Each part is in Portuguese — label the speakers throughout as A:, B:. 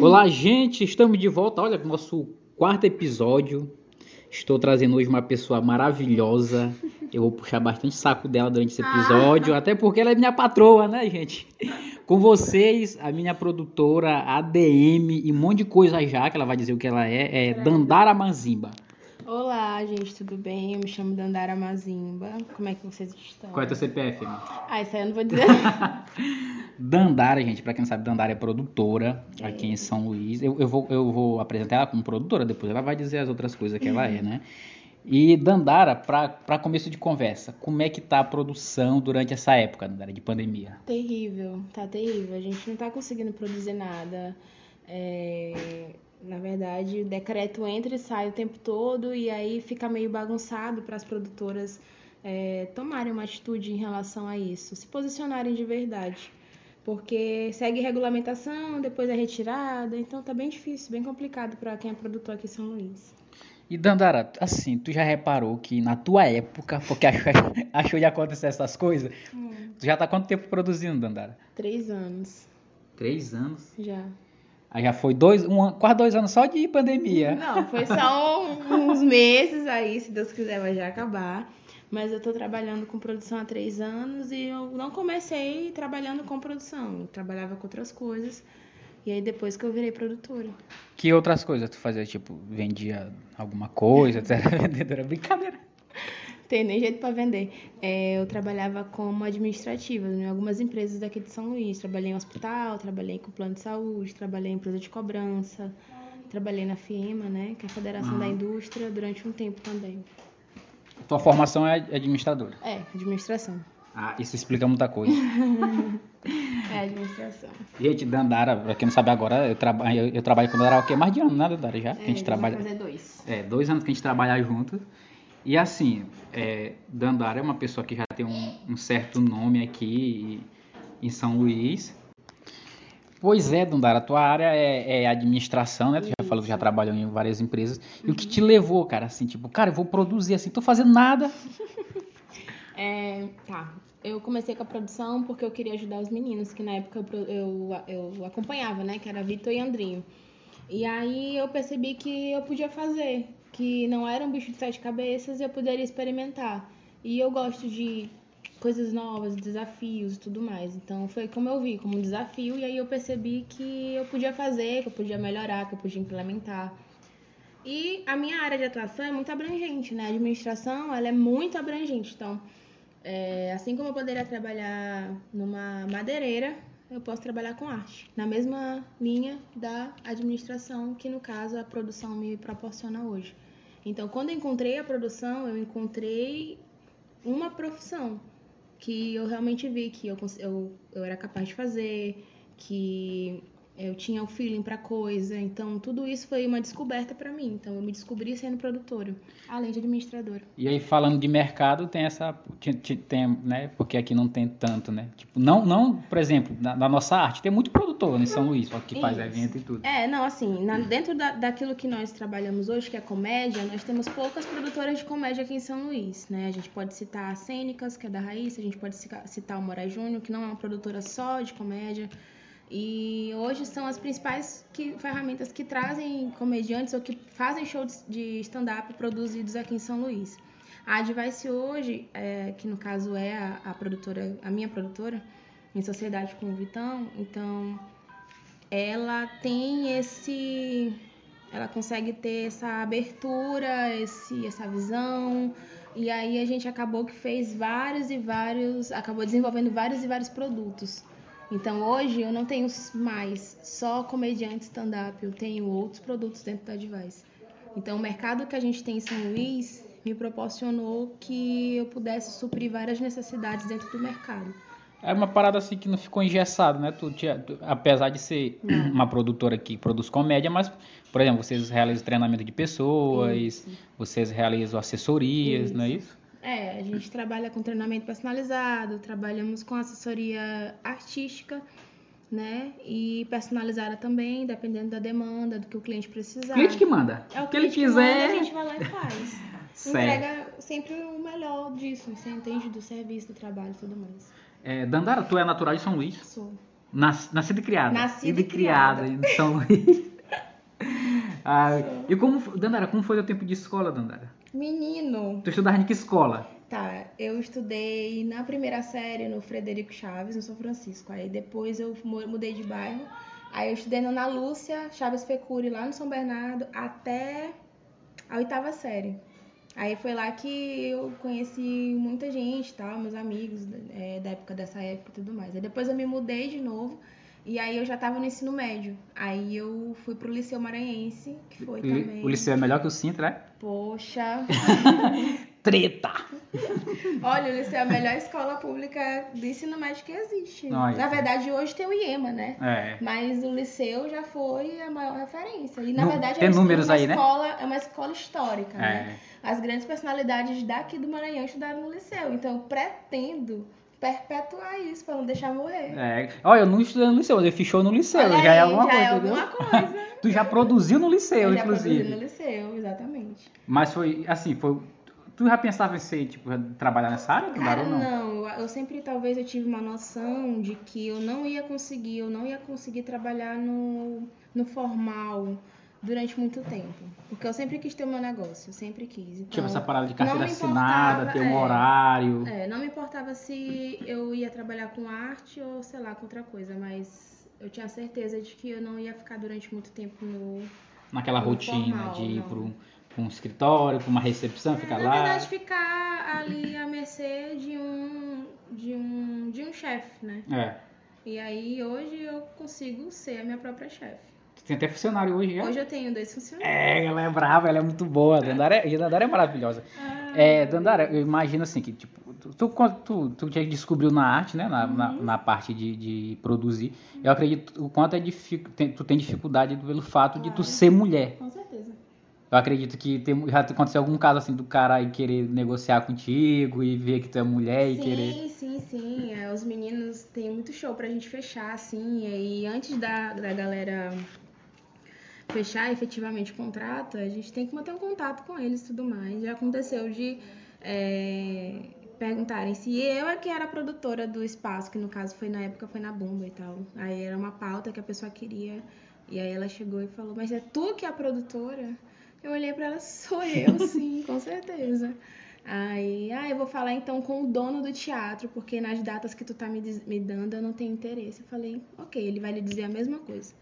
A: Olá, gente, estamos de volta. Olha, nosso quarto episódio. Estou trazendo hoje uma pessoa maravilhosa. Eu vou puxar bastante saco dela durante esse episódio, até porque ela é minha patroa, né, gente? Com vocês, a minha produtora, ADM e um monte de coisa já, que ela vai dizer o que ela é, é Dandara Manzimba.
B: Olá, gente, tudo bem? Eu me chamo Dandara Mazimba. Como é que vocês estão?
A: Qual é teu CPF?
B: Ah, isso aí eu não vou dizer.
A: Dandara, gente, pra quem não sabe, Dandara é produtora aqui em São Luís. Eu, eu, vou, eu vou apresentar ela como produtora, depois ela vai dizer as outras coisas que ela é, né? E Dandara, para começo de conversa, como é que tá a produção durante essa época, Dandara, de pandemia?
B: terrível, tá terrível. A gente não tá conseguindo produzir nada. É, Na verdade, o decreto entra e sai o tempo todo e aí fica meio bagunçado para as produtoras é, tomarem uma atitude em relação a isso, se posicionarem de verdade. Porque segue regulamentação, depois é retirada, então tá bem difícil, bem complicado para quem é produtor aqui em São Luís.
A: E Dandara, assim, tu já reparou que na tua época, porque achou, achou de acontecer essas coisas, tu já tá quanto tempo produzindo, Dandara?
B: Três anos
A: Três anos.
B: já.
A: Aí já foi dois, um, quase dois anos só de pandemia.
B: Não, foi só uns meses aí, se Deus quiser, vai já acabar. Mas eu tô trabalhando com produção há três anos e eu não comecei trabalhando com produção. Eu trabalhava com outras coisas. E aí depois que eu virei produtora.
A: Que outras coisas tu fazia? Tipo, vendia alguma coisa, tu era vendedora? Brincadeira.
B: Tem nem jeito pra vender. É, eu trabalhava como administrativa em algumas empresas daqui de São Luís. Trabalhei em hospital, trabalhei com plano de saúde, trabalhei em empresa de cobrança, trabalhei na FIEMA, né, que é a Federação da Indústria, durante um tempo também.
A: Tua formação é administradora.
B: É, administração.
A: Ah, isso explica muita coisa.
B: É, administração.
A: Gente, Dandara, pra quem não sabe agora, eu, traba eu, eu trabalho com Dandara há o quê? Mais de ano, né, Dandara? Já? que a gente
B: É,
A: trabalha.
B: Fazer dois.
A: É, dois anos que a gente trabalha juntos. E assim, é, Dandara é uma pessoa que já tem um, um certo nome aqui em São Luís. Pois é, Dandara, a tua área é, é administração, né? Tu já falou que já trabalhou em várias empresas. E o que te levou, cara, assim, tipo, cara, eu vou produzir assim, tô fazendo nada.
B: É, tá. Eu comecei com a produção porque eu queria ajudar os meninos, que na época eu, eu, eu acompanhava, né? Que era Vitor e Andrinho. E aí eu percebi que eu podia fazer, que não era um bicho de sete cabeças e eu poderia experimentar. E eu gosto de coisas novas, desafios e tudo mais. Então foi como eu vi, como um desafio, e aí eu percebi que eu podia fazer, que eu podia melhorar, que eu podia implementar. E a minha área de atuação é muito abrangente, né? A administração, ela é muito abrangente. Então, é, assim como eu poderia trabalhar numa madeireira, eu posso trabalhar com arte. Na mesma linha da administração, que no caso a produção me proporciona hoje. Então, quando eu encontrei a produção, eu encontrei uma profissão que eu realmente vi que eu, eu, eu era capaz de fazer, que eu tinha o feeling pra coisa. Então, tudo isso foi uma descoberta pra mim. Então, eu me descobri sendo produtora, além de administradora.
A: E aí, falando de mercado, tem essa. Tem, né? Porque aqui não tem tanto, né? Tipo, não, não por exemplo, na, na nossa arte, tem muito produtor em São Luís, que faz
B: Isso.
A: evento e tudo.
B: É, não, assim, na- dentro da, daquilo que nós trabalhamos hoje, que é comédia, nós temos poucas produtoras de comédia aqui em São Luís, né? A gente pode citar a Cênicas, que é da Raíssa, a gente pode citar o Moraes Júnior, que não é uma produtora só de comédia. E hoje são as principais que- ferramentas que trazem comediantes ou que fazem shows de stand-up produzidos aqui em São Luís. A Advice hoje, é, que no caso é a, a produtora, a minha produtora, em sociedade com o Vitão, então ela tem esse ela consegue ter essa abertura, esse essa visão. E aí a gente acabou que fez vários e vários, acabou desenvolvendo vários e vários produtos. Então hoje eu não tenho mais só comediante stand-up, eu tenho outros produtos dentro da Advice. Então o mercado que a gente tem em São Luís me proporcionou que eu pudesse suprir várias necessidades dentro do mercado.
A: É uma parada assim que não ficou engessado, né? Tu, tu- apesar de ser uma produtora que produz comédia, mas, por exemplo, vocês realizam treinamento de pessoas,
B: Isso.
A: vocês realizam assessorias, não é isso?
B: É, a gente trabalha com treinamento personalizado, trabalhamos com assessoria artística, né? E personalizada também, dependendo da demanda, do que o cliente precisar.
A: O cliente que manda.
B: É o
A: o que ele
B: que manda,
A: quiser.
B: a gente vai lá e faz.
A: Certo.
B: Entrega sempre o melhor disso, você entende do serviço, do trabalho e tudo mais.
A: É, Dandara, tu é natural de São Luís.
B: Sou.
A: Nas, nascida e criada.
B: Nascida
A: e
B: e criada.
A: em São Luís. Ah, e como, Dandara, como foi o tempo de escola, Dandara?
B: Menino,
A: Tu estudava em que escola?
B: Tá, eu estudei na primeira série no Frederico Chaves, no São Francisco. Aí depois eu mu- mudei de bairro. Aí eu estudei Ana Lúcia Chaves Fecuri, lá no São Bernardo, até a oitava série. Aí foi lá que eu conheci muita gente, tal, meus amigos é, da época dessa época e tudo mais. Aí depois eu me mudei de novo. E aí eu já tava no ensino médio. Aí eu fui pro Liceu Maranhense, que foi também.
A: O liceu é melhor que o Sintra, é?
B: Poxa,
A: Treta!
B: Olha, o Liceu é a melhor escola pública do ensino médio que existe.
A: Olha.
B: Na verdade, hoje tem o IEMA, né?
A: É.
B: Mas o Liceu já foi a maior referência. E, na
A: Nu-
B: verdade,
A: tem
B: eu estudo
A: números
B: uma
A: aí, né?
B: escola, é uma escola histórica, né?
A: É.
B: As grandes personalidades daqui do Maranhão estudaram no Liceu. Então, eu pretendo perpetuar isso pra não deixar morrer.
A: É. Olha, eu não estudei no liceu, mas eu fiz show no liceu.
B: Olha
A: já é
B: aí,
A: alguma
B: já
A: coisa,
B: é
A: entendeu?
B: alguma coisa.
A: Tu já produziu no liceu,
B: eu já produzi
A: inclusive.
B: no Liceu, exatamente.
A: Mas foi, assim, foi... Tu já pensava em ser, tipo, trabalhar nessa área,
B: Cara,
A: não?
B: não, eu, eu sempre talvez eu tive uma noção de que eu não ia conseguir, eu não ia conseguir trabalhar no, no formal durante muito tempo. Porque eu sempre quis ter o meu negócio, eu sempre quis. Então,
A: Tipo, essa parada de carteira assinada, ter um
B: é.
A: horário.
B: É, não me importava se eu ia trabalhar com arte ou, sei lá, com outra coisa, mas eu tinha certeza de que eu não ia ficar durante muito tempo no.
A: naquela
B: no
A: rotina
B: formal,
A: de ir pro, pra um escritório, pra uma recepção,
B: É,
A: ficar
B: na
A: lá.
B: verdade, ficar ali à mercê de um, de um, de um chefe, né?
A: É.
B: E aí hoje eu consigo ser a minha própria chefe.
A: Tem até funcionário hoje, já?
B: Hoje eu tenho dois funcionários.
A: É, ela é brava, ela é muito boa. A Dandara é, a Dandara é maravilhosa.
B: Ah,
A: É, Dandara, eu imagino assim que, tipo, tu, tu, tu, já descobriu na arte, né? Na, na,
B: Uhum.
A: na parte de, de produzir. Eu acredito o quanto é dific, tem- tu tem dificuldade pelo fato de tu
B: Claro.
A: ser mulher.
B: Com certeza.
A: Eu acredito que tem, já aconteceu algum caso assim do cara aí querer negociar contigo e ver que tu é mulher e querer.
B: Sim, sim, sim. É, os meninos têm muito show pra gente fechar, assim. E antes da, da galera fechar efetivamente o contrato, a gente tem que manter um contato com eles e tudo mais. Já aconteceu de é, perguntarem se eu é que era a produtora do espaço, que no caso foi na época foi na bomba e tal. Aí era uma pauta que a pessoa queria. E aí ela chegou e falou, mas é tu que é a produtora? Eu olhei pra ela, sou eu, sim, com certeza. Aí, ah, eu vou falar então com o dono do teatro, porque nas datas que tu tá me, me dando eu não tenho interesse. Eu falei, ok, ele vai lhe dizer a mesma coisa.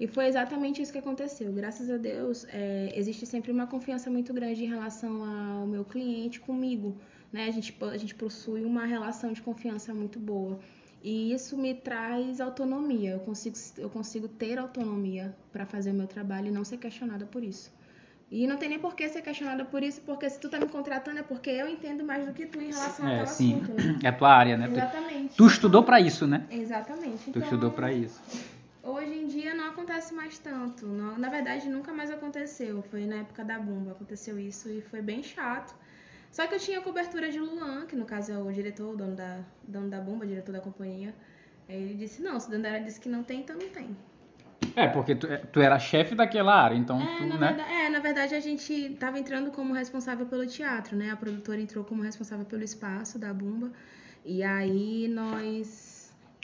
B: E foi exatamente isso que aconteceu. Graças a Deus, é, existe sempre uma confiança muito grande em relação ao meu cliente comigo. Né? A, gente, a gente possui uma relação de confiança muito boa. E isso me traz autonomia. Eu consigo, eu consigo ter autonomia para fazer o meu trabalho e não ser questionada por isso. E não tem nem por que ser questionada por isso, porque se tu tá me contratando é porque eu entendo mais do que tu em relação
A: É, sim.
B: assunto. Né?
A: É tua área, né? Tu-
B: Exatamente.
A: Tu estudou pra isso, né?
B: Exatamente.
A: Tu
B: Então,
A: estudou pra isso.
B: Hoje em dia não acontece mais tanto. Não- na verdade, nunca mais aconteceu. Foi na época da bomba aconteceu isso e foi bem chato. Só que eu tinha cobertura de Luan, que no caso é o diretor, o dono da, dono da bomba, diretor da companhia. Ele disse, não, se Dandara disse que não tem, então não tem.
A: É, porque tu, tu era chefe daquela área, então
B: É
A: tu,
B: na,
A: né?
B: verdade, é, na verdade, a gente tava entrando como responsável pelo teatro, né? A produtora entrou como responsável pelo espaço da bomba. E aí nós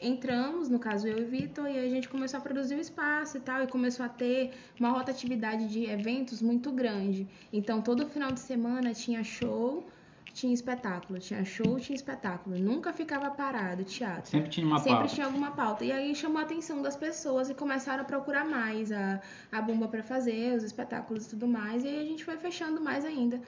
B: entramos, no caso eu e o Vitor, e a gente começou a produzir o espaço e tal, e começou a ter uma rotatividade de eventos muito grande. Então todo final de semana tinha show, tinha espetáculo, tinha show, tinha espetáculo. Nunca ficava parado o teatro.
A: Sempre tinha uma
B: Sempre
A: pauta.
B: tinha alguma pauta. E aí chamou a atenção das pessoas e começaram a procurar mais a, a bomba para fazer, os espetáculos e tudo mais. E aí a gente foi fechando mais ainda.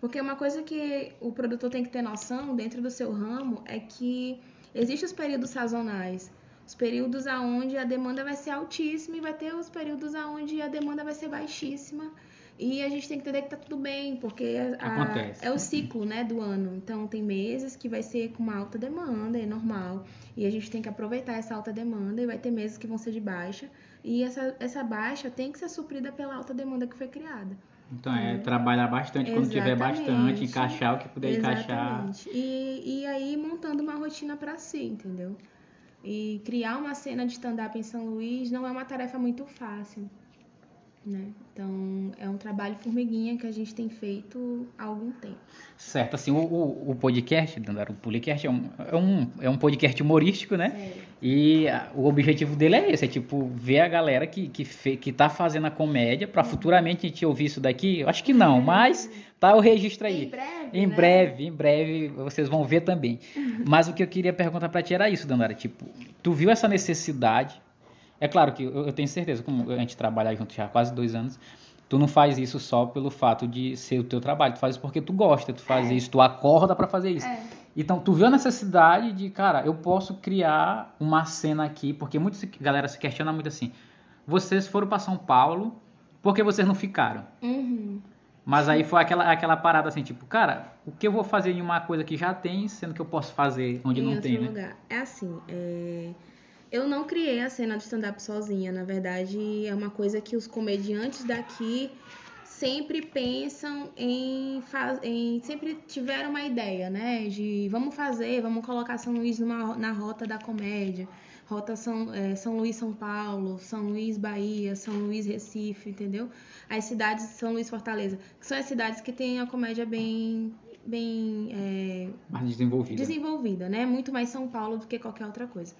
B: Porque uma coisa que o produtor tem que ter noção dentro do seu ramo é que existem os períodos sazonais. Os períodos aonde a demanda vai ser altíssima e vai ter os períodos aonde a demanda vai ser baixíssima. E a gente tem que entender que tá tudo bem, porque a-
A: Acontece.
B: é o ciclo, né, do ano. Então tem meses que vai ser com uma alta demanda, é normal. E a gente tem que aproveitar essa alta demanda e vai ter meses que vão ser de baixa. E essa, essa baixa tem que ser suprida pela alta demanda que foi criada.
A: Então é trabalhar bastante quando tiver
B: Exatamente.
A: bastante, encaixar o que puder encaixar.
B: Exatamente. E, e aí montando uma rotina para si, entendeu? E criar uma cena de stand-up em São Luís não é uma tarefa muito fácil. Né? Então, é um trabalho formiguinha que a gente tem feito há algum tempo.
A: Certo, assim, o, o, o podcast, o podcast é um, é, um, é um podcast humorístico, né?
B: Sério.
A: E a- o objetivo dele é esse, é tipo, ver a galera que, que, fe, que tá fazendo a comédia pra futuramente a gente ouvir isso daqui. Eu acho que não, mas tá o registro aí.
B: Em breve,
A: Em
B: né?
A: breve, em breve vocês vão ver também. Mas o que eu queria perguntar pra ti era isso, Dandara. Tipo, tu viu essa necessidade? É claro que eu, eu tenho certeza, como a gente trabalha junto já há quase dois anos, tu não faz isso só pelo fato de ser o teu trabalho, tu faz isso porque tu gosta, tu faz
B: É.
A: isso, tu acorda pra fazer isso.
B: É.
A: Então, tu viu a necessidade de, cara, eu posso criar uma cena aqui, porque muita galera se questiona muito assim. Vocês foram pra São Paulo, por que vocês não ficaram?
B: Uhum.
A: Mas aí foi aquela, aquela parada assim, tipo, cara, o que eu vou fazer em uma coisa que já tem, sendo que eu posso fazer onde
B: em
A: não tem, né?
B: lugar. É assim, é, eu não criei a cena do stand-up sozinha. Na verdade, é uma coisa que os comediantes daqui sempre pensam em, fa- em sempre tiveram uma ideia, né? De vamos fazer, vamos colocar São Luís numa, na rota da comédia. Rota São, é, São Luís, São Paulo, São Luís, Bahia, São Luís, Recife, entendeu? As cidades, São Luís, Fortaleza, que são as cidades que têm a comédia bem, bem é,
A: Mais desenvolvida.
B: desenvolvida, né? Muito mais São Paulo do que qualquer outra coisa.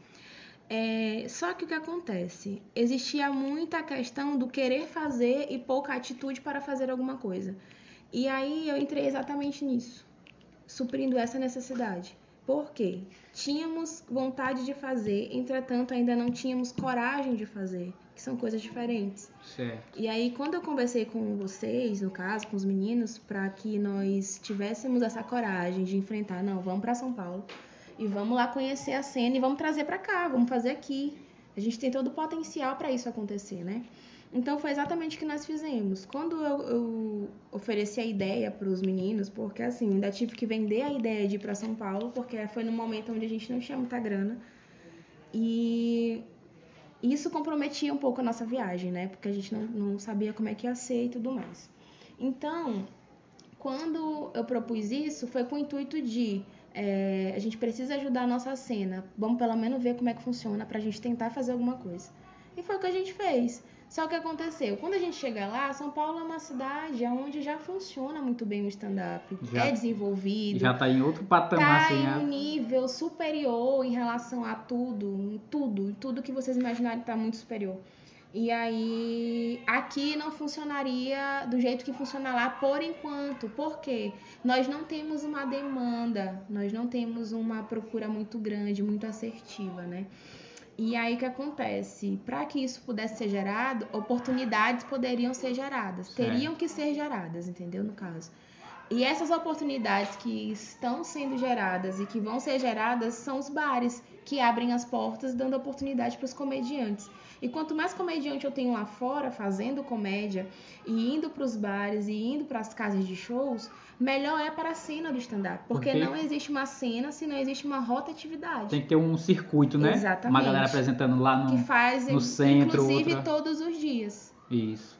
B: É, só que o que acontece? Existia muita questão do querer fazer e pouca atitude para fazer alguma coisa. E aí eu entrei exatamente nisso, suprindo essa necessidade. Por quê? Tínhamos vontade de fazer, entretanto ainda não tínhamos coragem de fazer, que são coisas diferentes.
A: Certo.
B: E aí, quando eu conversei com vocês, no caso, com os meninos, para que nós tivéssemos essa coragem de enfrentar, não, vamos para São Paulo e vamos lá conhecer a cena e vamos trazer para cá, vamos fazer aqui. A gente tem todo o potencial para isso acontecer, né? Então foi exatamente o que nós fizemos. Quando eu, eu ofereci a ideia para os meninos, porque assim, ainda tive que vender a ideia de ir para São Paulo, porque foi no momento onde a gente não tinha muita grana. E isso comprometia um pouco a nossa viagem, né? Porque a gente não, não sabia como é que ia ser e tudo mais. Então, quando eu propus isso, foi com o intuito de é, a gente precisa ajudar a nossa cena. Vamos pelo menos ver como é que funciona pra gente tentar fazer alguma coisa. E foi o que a gente fez. Só que aconteceu, quando a gente chega lá, São Paulo é uma cidade onde já funciona muito bem o stand-up. É desenvolvido
A: Já tá em outro patamar,
B: tá
A: assim,
B: em
A: né?
B: um nível superior em relação a tudo, em tudo, em tudo que vocês imaginarem tá muito superior. E aí, aqui não funcionaria do jeito que funciona lá por enquanto. Por quê? Nós não temos uma demanda, nós não temos uma procura muito grande, muito assertiva, né? E aí o que acontece? Para que isso pudesse ser gerado, oportunidades poderiam ser geradas,
A: Certo.
B: teriam que ser geradas, entendeu? No caso. E essas oportunidades que estão sendo geradas e que vão ser geradas são os bares, que abrem as portas dando oportunidade para os comediantes. E quanto mais comediante eu tenho lá fora fazendo comédia e indo para os bares e indo para as casas de shows, melhor é para a cena do stand-up. Porque
A: Porque-
B: não existe uma cena se não existe uma rotatividade.
A: Tem que ter um circuito, né?
B: Exatamente.
A: Uma galera apresentando lá
B: que
A: no...
B: faz,
A: no centro,
B: inclusive,
A: outra-
B: todos os dias.
A: Isso.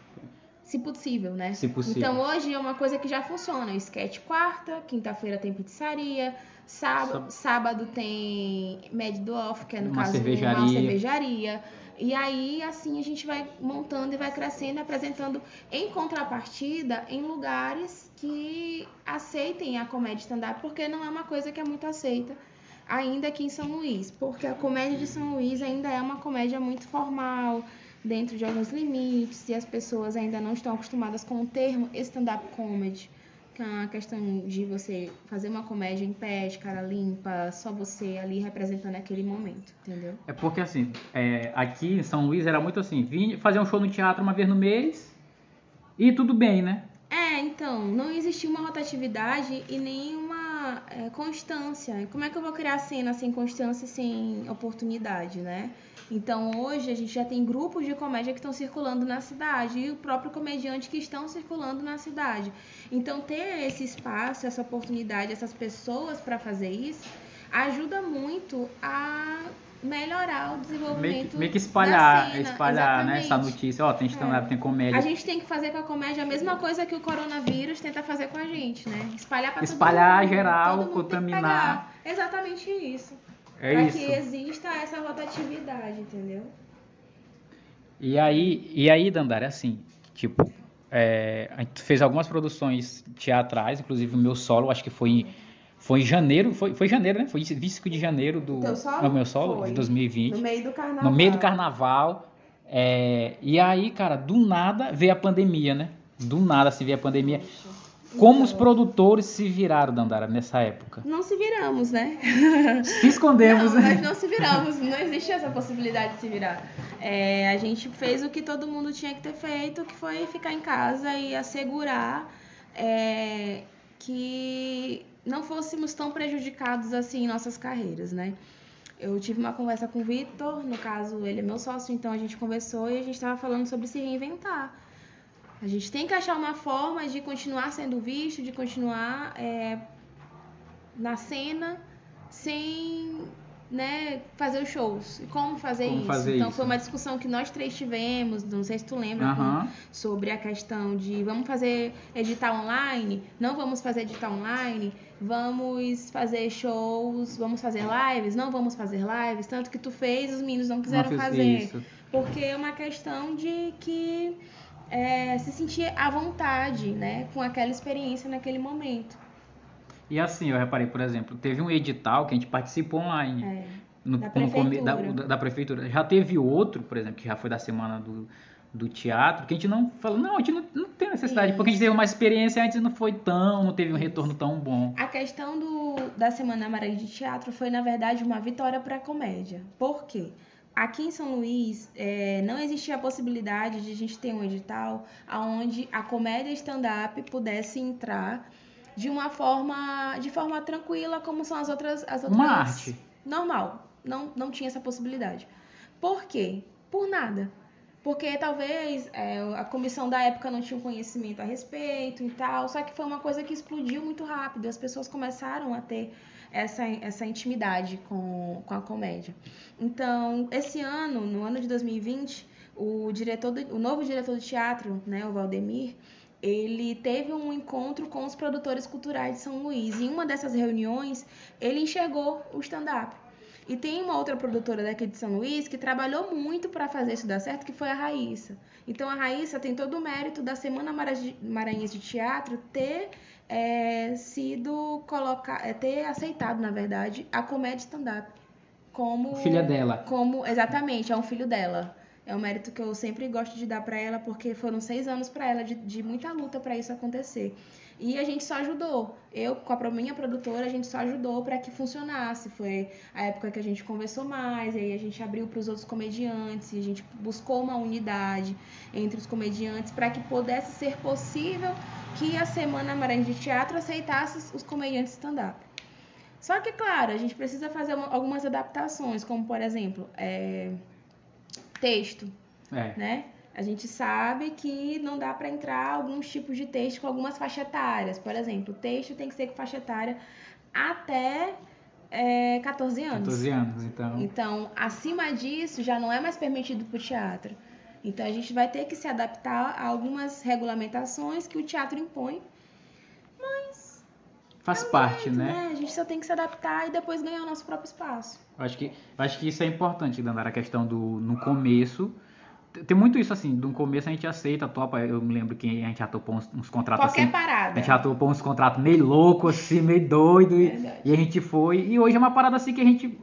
B: Se possível, né?
A: Se possível.
B: Então hoje é uma coisa que já funciona. O sketch quarta, quinta-feira tem pizzaria, sábado, sábado tem Mad do Off, que é no
A: Uma
B: caso
A: cervejaria.
B: uma cervejaria. E aí, assim, a gente vai montando e vai crescendo, apresentando em contrapartida em lugares que aceitem a comédia stand-up, porque não é uma coisa que é muito aceita ainda aqui em São Luís, porque a comédia de São Luís ainda é uma comédia muito formal, dentro de alguns limites, e as pessoas ainda não estão acostumadas com o termo stand-up comedy, que é uma questão de você fazer uma comédia em pé, de cara limpa, só você ali representando aquele momento, entendeu?
A: É porque, assim, é, aqui em São Luís era muito assim, vir fazer um show no teatro uma vez no mês e tudo bem, né?
B: É, então, não existia uma rotatividade e nenhuma é, constância. Como é que eu vou criar cena sem constância e sem oportunidade, né? Então, hoje a gente já tem grupos de comédia que estão circulando na cidade e o próprio comediante que estão circulando na cidade. Então, ter esse espaço, essa oportunidade, essas pessoas para fazer isso, ajuda muito a melhorar o desenvolvimento
A: Meio que, espalhar,
B: cena.
A: espalhar né, essa notícia. Ó, tem stand-up, tem comédia.
B: A gente tem que fazer com a comédia a mesma coisa que o coronavírus tenta fazer com a gente, né? Espalhar para
A: Espalhar
B: todo mundo,
A: geral,
B: todo mundo tem que
A: contaminar.
B: Exatamente isso.
A: É
B: para que exista essa rotatividade, entendeu?
A: E aí, e aí, Dandara, assim, Tipo, é, a gente fez algumas produções teatrais, inclusive o meu solo, acho que foi em, foi em janeiro, foi, foi janeiro, né? Foi 25 de janeiro do no meu solo,
B: Foi.
A: de 2020.
B: No meio do carnaval.
A: no meio do carnaval. é, e aí, cara, do nada veio a pandemia, né? Do nada se veio a pandemia. Como os produtores se viraram, Dandara, nessa época?
B: Não se viramos, né?
A: Se escondemos,
B: não,
A: né?
B: nós não se viramos, não existe essa possibilidade de se virar. É, a gente fez o que todo mundo tinha que ter feito, que foi ficar em casa e assegurar é, que não fôssemos tão prejudicados assim em nossas carreiras, né? Eu tive uma conversa com o Vitor, no caso ele é meu sócio, então a gente conversou e a gente estava falando sobre se reinventar. A gente tem que achar uma forma de continuar sendo visto, de continuar é, na cena sem né, fazer os shows. E como fazer
A: Como
B: isso?
A: fazer
B: então
A: isso?
B: foi uma discussão que nós três tivemos, não sei se tu lembra,
A: Aham.
B: sobre a questão de vamos fazer editar online, não vamos fazer editar online, vamos fazer shows, vamos fazer lives, não vamos fazer lives, tanto que tu fez, os meninos não quiseram
A: Não
B: fazer.
A: isso.
B: Porque é uma questão de que é, se sentir à vontade, né, com aquela experiência naquele momento.
A: E assim, eu reparei, por exemplo, teve um edital que a gente participou online.
B: É.
A: no,
B: Da prefeitura.
A: da- da prefeitura. Já teve outro, por exemplo, que já foi da semana do, do teatro, que a gente não falou, não, a gente não, não tem necessidade,
B: Isso.
A: porque a gente teve uma experiência antes e não foi tão, não teve um retorno tão bom.
B: A questão do, da Semana Amarela de Teatro foi, na verdade, uma vitória para a comédia. Por quê? Aqui em São Luís, é, não existia a possibilidade de a gente ter um edital onde a comédia stand-up pudesse entrar de uma forma, de forma tranquila, como são as outras, as outras
A: Uma arte.
B: normal. Não, não tinha essa possibilidade. Por quê? Por nada. Porque talvez é, a comissão da época não tinha um conhecimento a respeito e tal. Só que foi uma coisa que explodiu muito rápido. As pessoas começaram a ter essa, essa intimidade com, com a comédia. Então, esse ano, no ano de 2020, o, diretor do- o novo diretor do teatro, né, o Valdemir, ele teve um encontro com os produtores culturais de São Luís. Em uma dessas reuniões, ele enxergou o stand-up. E tem uma outra produtora daqui de São Luís que trabalhou muito para fazer isso dar certo, que foi a Raíssa. Então a Raíssa tem todo o mérito da Semana Mara- Maranhense de Teatro ter é, sido colocar, é, ter aceitado, na verdade, a comédia stand-up como
A: Filha dela.
B: como exatamente é um filho dela. É um mérito que eu sempre gosto de dar para ela, porque foram seis anos para ela de, de muita luta para isso acontecer. E a gente só ajudou. Eu, com a minha produtora, a gente só ajudou para que funcionasse. Foi a época que a gente conversou mais, aí a gente abriu para os outros comediantes, e a gente buscou uma unidade entre os comediantes para que pudesse ser possível que a Semana Maranhão de Teatro aceitasse os- os comediantes stand-up. Só que, claro, a gente precisa fazer uma- algumas adaptações, como, por exemplo, é, texto
A: É.
B: né? A gente sabe que não dá para entrar alguns tipos de texto com algumas faixas etárias. Por exemplo, o texto tem que ser com faixa etária até é, 14 anos.
A: 14 anos, então.
B: Então, acima disso, já não é mais permitido para o teatro. Então, a gente vai ter que se adaptar a algumas regulamentações que o teatro impõe.
A: Faz parte,
B: Certo,
A: né?
B: A gente só tem que se adaptar e depois ganhar o nosso próprio espaço.
A: Eu Acho que, eu acho que isso é importante, Dandara, a questão do no começo. Tem muito isso assim, no começo a gente aceita, topa. Eu me lembro que a gente já topou uns, uns contratos
B: Qualquer
A: assim. A
B: parada.
A: gente já topou uns contratos meio loucos, assim, meio doido. E,
B: Verdade.
A: e a gente foi. E hoje é uma parada assim que a gente.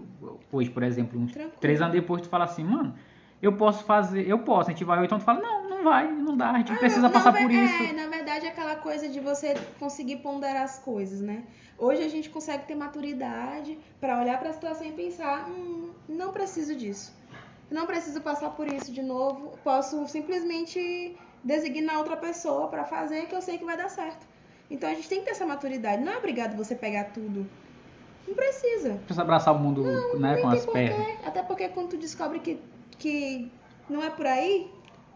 A: Hoje, por exemplo, uns
B: Tranquilo.
A: três anos depois, tu fala assim, mano, eu posso fazer, eu posso. A gente vai, ou então tu fala, não, não vai, não dá, a gente precisa
B: Ah, Na
A: passar
B: ve-
A: por
B: é,
A: isso.
B: na verdade, é aquela coisa de você conseguir ponderar as coisas, né? Hoje a gente consegue ter maturidade pra olhar pra situação e pensar, hum, não preciso disso. Não preciso passar por isso de novo. Posso simplesmente designar outra pessoa pra fazer que eu sei que vai dar certo. Então a gente tem que ter essa maturidade. Não é obrigado você pegar tudo. Não precisa.
A: Precisa abraçar o mundo né,
B: Nem
A: com as
B: porquê.
A: pernas.
B: Até porque quando tu descobre que, que não é por aí,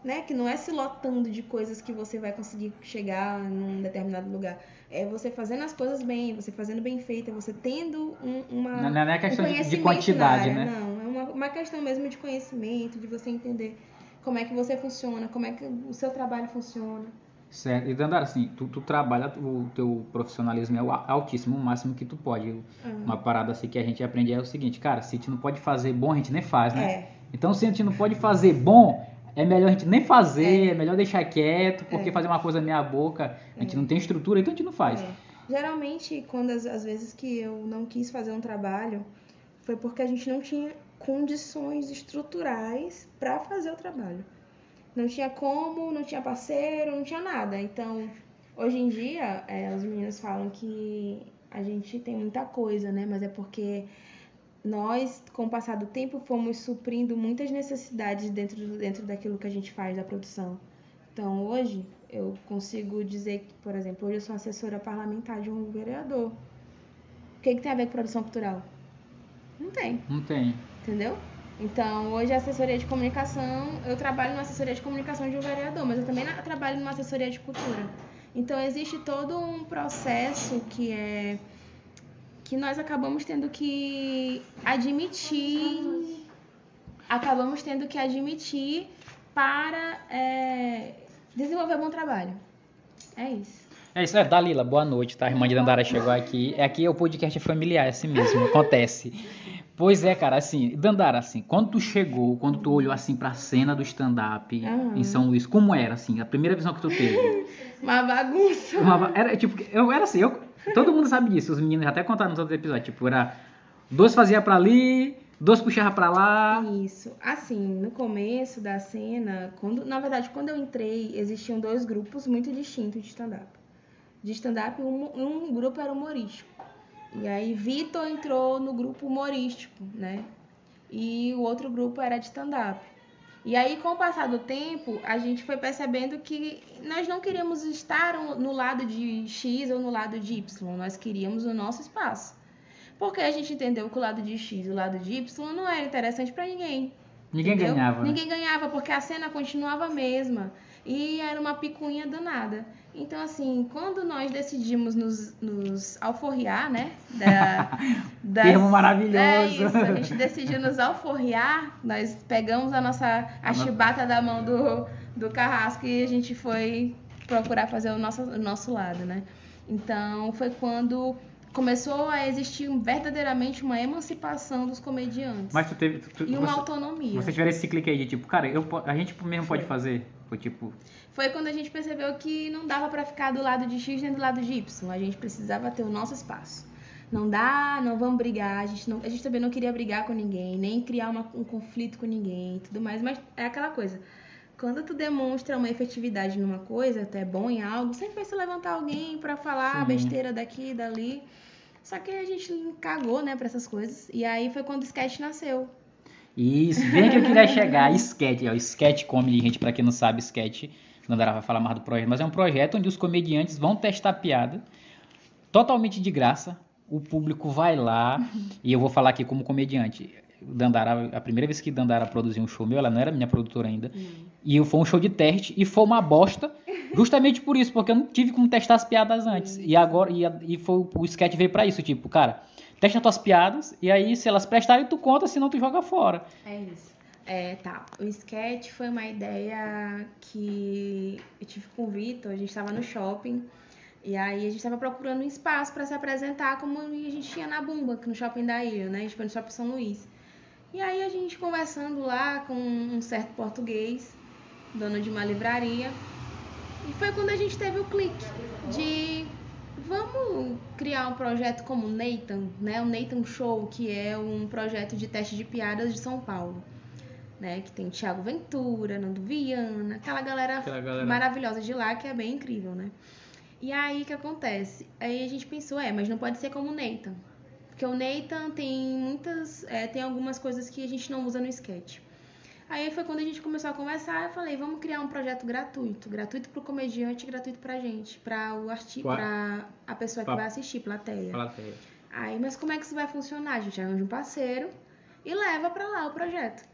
B: né? Que não é se lotando de coisas que você vai conseguir chegar num determinado lugar. É você fazendo as coisas bem, você fazendo bem feita, você tendo um, uma.
A: Não, não é questão
B: um
A: de- quantidade, né?
B: Não, uma, questão mesmo de conhecimento, de você entender como é que você funciona, como é que o seu trabalho funciona.
A: Certo. E Dandara, assim, tu, tu trabalha, o teu profissionalismo é o altíssimo, o máximo que tu pode.
B: Ah.
A: Uma parada assim que a gente aprende é o seguinte, cara, se a gente não pode fazer bom, a gente nem faz, né?
B: É.
A: Então, se a gente não pode fazer bom, é melhor a gente nem fazer, é, é melhor deixar quieto, porque é. fazer uma coisa meia boca, a gente é. não tem estrutura, então a gente não faz. É.
B: Geralmente, quando as, as vezes que eu não quis fazer um trabalho, foi porque a gente não tinha condições estruturais para fazer o trabalho. Não tinha como, não tinha parceiro, não tinha nada. Então, hoje em dia, é, os meninos falam que a gente tem muita coisa, né? Mas é porque nós, com o passar do tempo, fomos suprindo muitas necessidades dentro, dentro daquilo que a gente faz da produção. Então, hoje, eu consigo dizer que, por exemplo, hoje eu sou assessora parlamentar de um vereador. O que, que tem a ver com produção cultural? Não tem.
A: Não tem.
B: Entendeu? Então, hoje a assessoria de comunicação, eu trabalho na assessoria de comunicação de um vereador, mas eu também trabalho numa assessoria de cultura. Então, existe todo um processo que é que nós acabamos tendo que admitir, acabamos tendo que admitir para é, desenvolver bom trabalho. É isso.
A: É isso, é, Dalila, boa noite, tá? A irmã de Dandara chegou aqui. É aqui é o podcast familiar, é assim mesmo, acontece. Pois é, cara, assim, Dandara, assim, quando tu chegou, quando tu olhou assim pra cena do stand-up uhum. em São Luís, como era, assim, a primeira visão que tu teve?
B: Uma bagunça.
A: Uma, era, tipo, eu era assim, eu, todo mundo sabe disso, os meninos até contaram nos outros episódios, tipo, era, dois fazia pra ali, dois puxava pra lá.
B: Isso, assim, no começo da cena, quando, na verdade, quando eu entrei, existiam dois grupos muito distintos de stand-up. De stand-up, um, um grupo era humorístico e aí Vitor entrou no grupo humorístico, né? E o outro grupo era de stand-up. E aí, com o passar do tempo, a gente foi percebendo que nós não queríamos estar no lado de X ou no lado de Y, nós queríamos o nosso espaço. Porque a gente entendeu que o lado de X e o lado de Y não era interessante para ninguém.
A: Ninguém entendeu? ganhava.
B: Né? Ninguém ganhava, porque a cena continuava a mesma. E era uma picuinha danada. Então, assim, quando nós decidimos nos, nos alforriar, né? Da,
A: das, Termo maravilhoso. É
B: isso, a gente decidiu nos alforriar, nós pegamos a nossa a chibata da mão do, do carrasco e a gente foi procurar fazer o nosso, o nosso lado, né? Então, foi quando começou a existir verdadeiramente uma emancipação dos comediantes.
A: Mas tu teve. Tu,
B: e uma você, autonomia.
A: Você tiver esse clique aí de tipo, cara, eu, a gente mesmo pode fazer. Foi tipo.
B: Foi quando a gente percebeu que não dava para ficar do lado de X nem do lado de Y. A gente precisava ter o nosso espaço. Não dá, não vamos brigar. A gente, não, a gente também não queria brigar com ninguém, nem criar uma, um conflito com ninguém e tudo mais. Mas é aquela coisa. Quando tu demonstra uma efetividade numa coisa, até bom em algo, sempre vai se levantar alguém para falar Sim. besteira daqui e dali. Só que a gente cagou, né, pra essas coisas. E aí foi quando o sketch nasceu.
A: Isso, bem que eu queria chegar. sketch, ó, sketch comedy, gente, pra quem não sabe, sketch, dará pra falar mais do projeto, mas é um projeto onde os comediantes vão testar piada totalmente de graça. O público vai lá, e eu vou falar aqui como comediante. Dandara, a primeira vez que Dandara produziu um show meu, ela não era minha produtora ainda. Hum. E foi um show de teste e foi uma bosta. Justamente por isso, porque eu não tive como testar as piadas antes. E agora e, e foi o sketch veio para isso, tipo, cara, testa tuas piadas e aí se elas prestarem tu conta, senão tu joga fora.
B: É isso. É, tá. O sketch foi uma ideia que eu tive com o Vitor, a gente estava no shopping. E aí a gente estava procurando um espaço para se apresentar como a gente tinha na Bumba, no shopping da ilha, né? A gente foi no shopping São Luís. E aí a gente conversando lá com um certo português, dono de uma livraria. E foi quando a gente teve o clique de vamos criar um projeto como o Nathan, né? O Nathan Show, que é um projeto de teste de piadas de São Paulo. Né, que tem Thiago Ventura, Nando Viana, aquela galera, aquela galera maravilhosa de lá que é bem incrível, né? E aí o que acontece? Aí a gente pensou, é, mas não pode ser como o Nathan. Porque o Nathan tem muitas. É, tem algumas coisas que a gente não usa no sketch. Aí foi quando a gente começou a conversar, eu falei, vamos criar um projeto gratuito, gratuito para o comediante, gratuito para a gente, para o artista, para a pessoa que pra... vai assistir, plateia.
A: plateia.
B: Aí, mas como é que isso vai funcionar? A gente arranja um parceiro e leva para lá o projeto.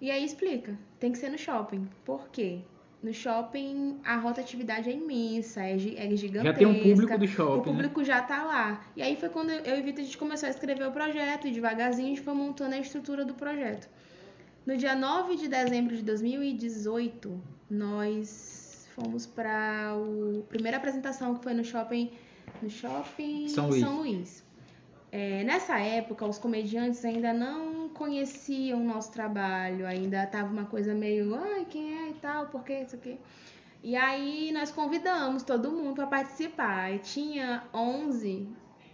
B: E aí explica, tem que ser no shopping. Por quê? No shopping a rotatividade é imensa, é, é gigantesca.
A: Já tem um público do shopping. O
B: né? público né? já tá lá. E aí foi quando eu e Vitor a gente começou a escrever o projeto e devagarzinho a gente foi montando a estrutura do projeto. No dia 9 de dezembro de 2018, nós fomos para a primeira apresentação que foi no shopping, no shopping São Luís. São Luís. É, nessa época, os comediantes ainda não conheciam o nosso trabalho, ainda tava uma coisa meio, ai, quem é e tal, por quê, isso aqui. E aí nós convidamos todo mundo para participar. E tinha 11,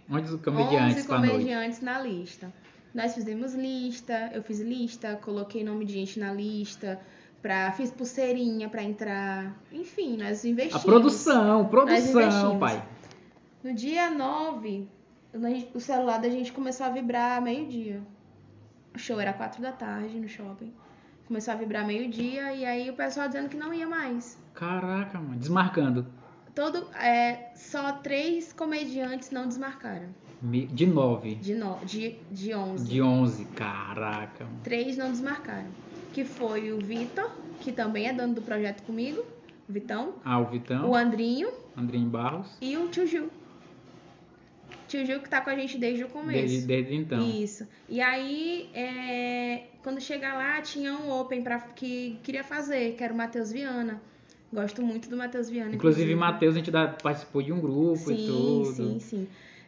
A: Onde os comediantes
B: 11
A: pra noite?
B: comediantes na lista. Nós fizemos lista, eu fiz lista, coloquei nome de gente na lista, pra, fiz pulseirinha pra entrar. Enfim, nós investimos.
A: A produção, produção, pai.
B: No dia 9, o celular da gente começou a vibrar meio-dia. O show era 4 da tarde no shopping. Começou a vibrar meio-dia e aí o pessoal dizendo que não ia mais.
A: Caraca, mano. Desmarcando.
B: Todo, é, só três comediantes não desmarcaram.
A: De nove.
B: De, no, de, de 11.
A: De onze. Caraca, mano.
B: Três não desmarcaram. Que foi o Vitor, que também é dono do projeto comigo. O Vitão.
A: Ah, o Vitão,
B: O Andrinho
A: Andrinho Barros.
B: e o Tio Gil. Tio Gil que tá com a gente desde o começo.
A: Desde, desde então.
B: Isso. E aí, é, quando chegar lá, tinha um Open pra, que queria fazer, que era o Matheus Viana. Gosto muito do Matheus Viana.
A: Inclusive, Matheus, a gente participou de um grupo e
B: Sim,
A: tudo.
B: sim, sim.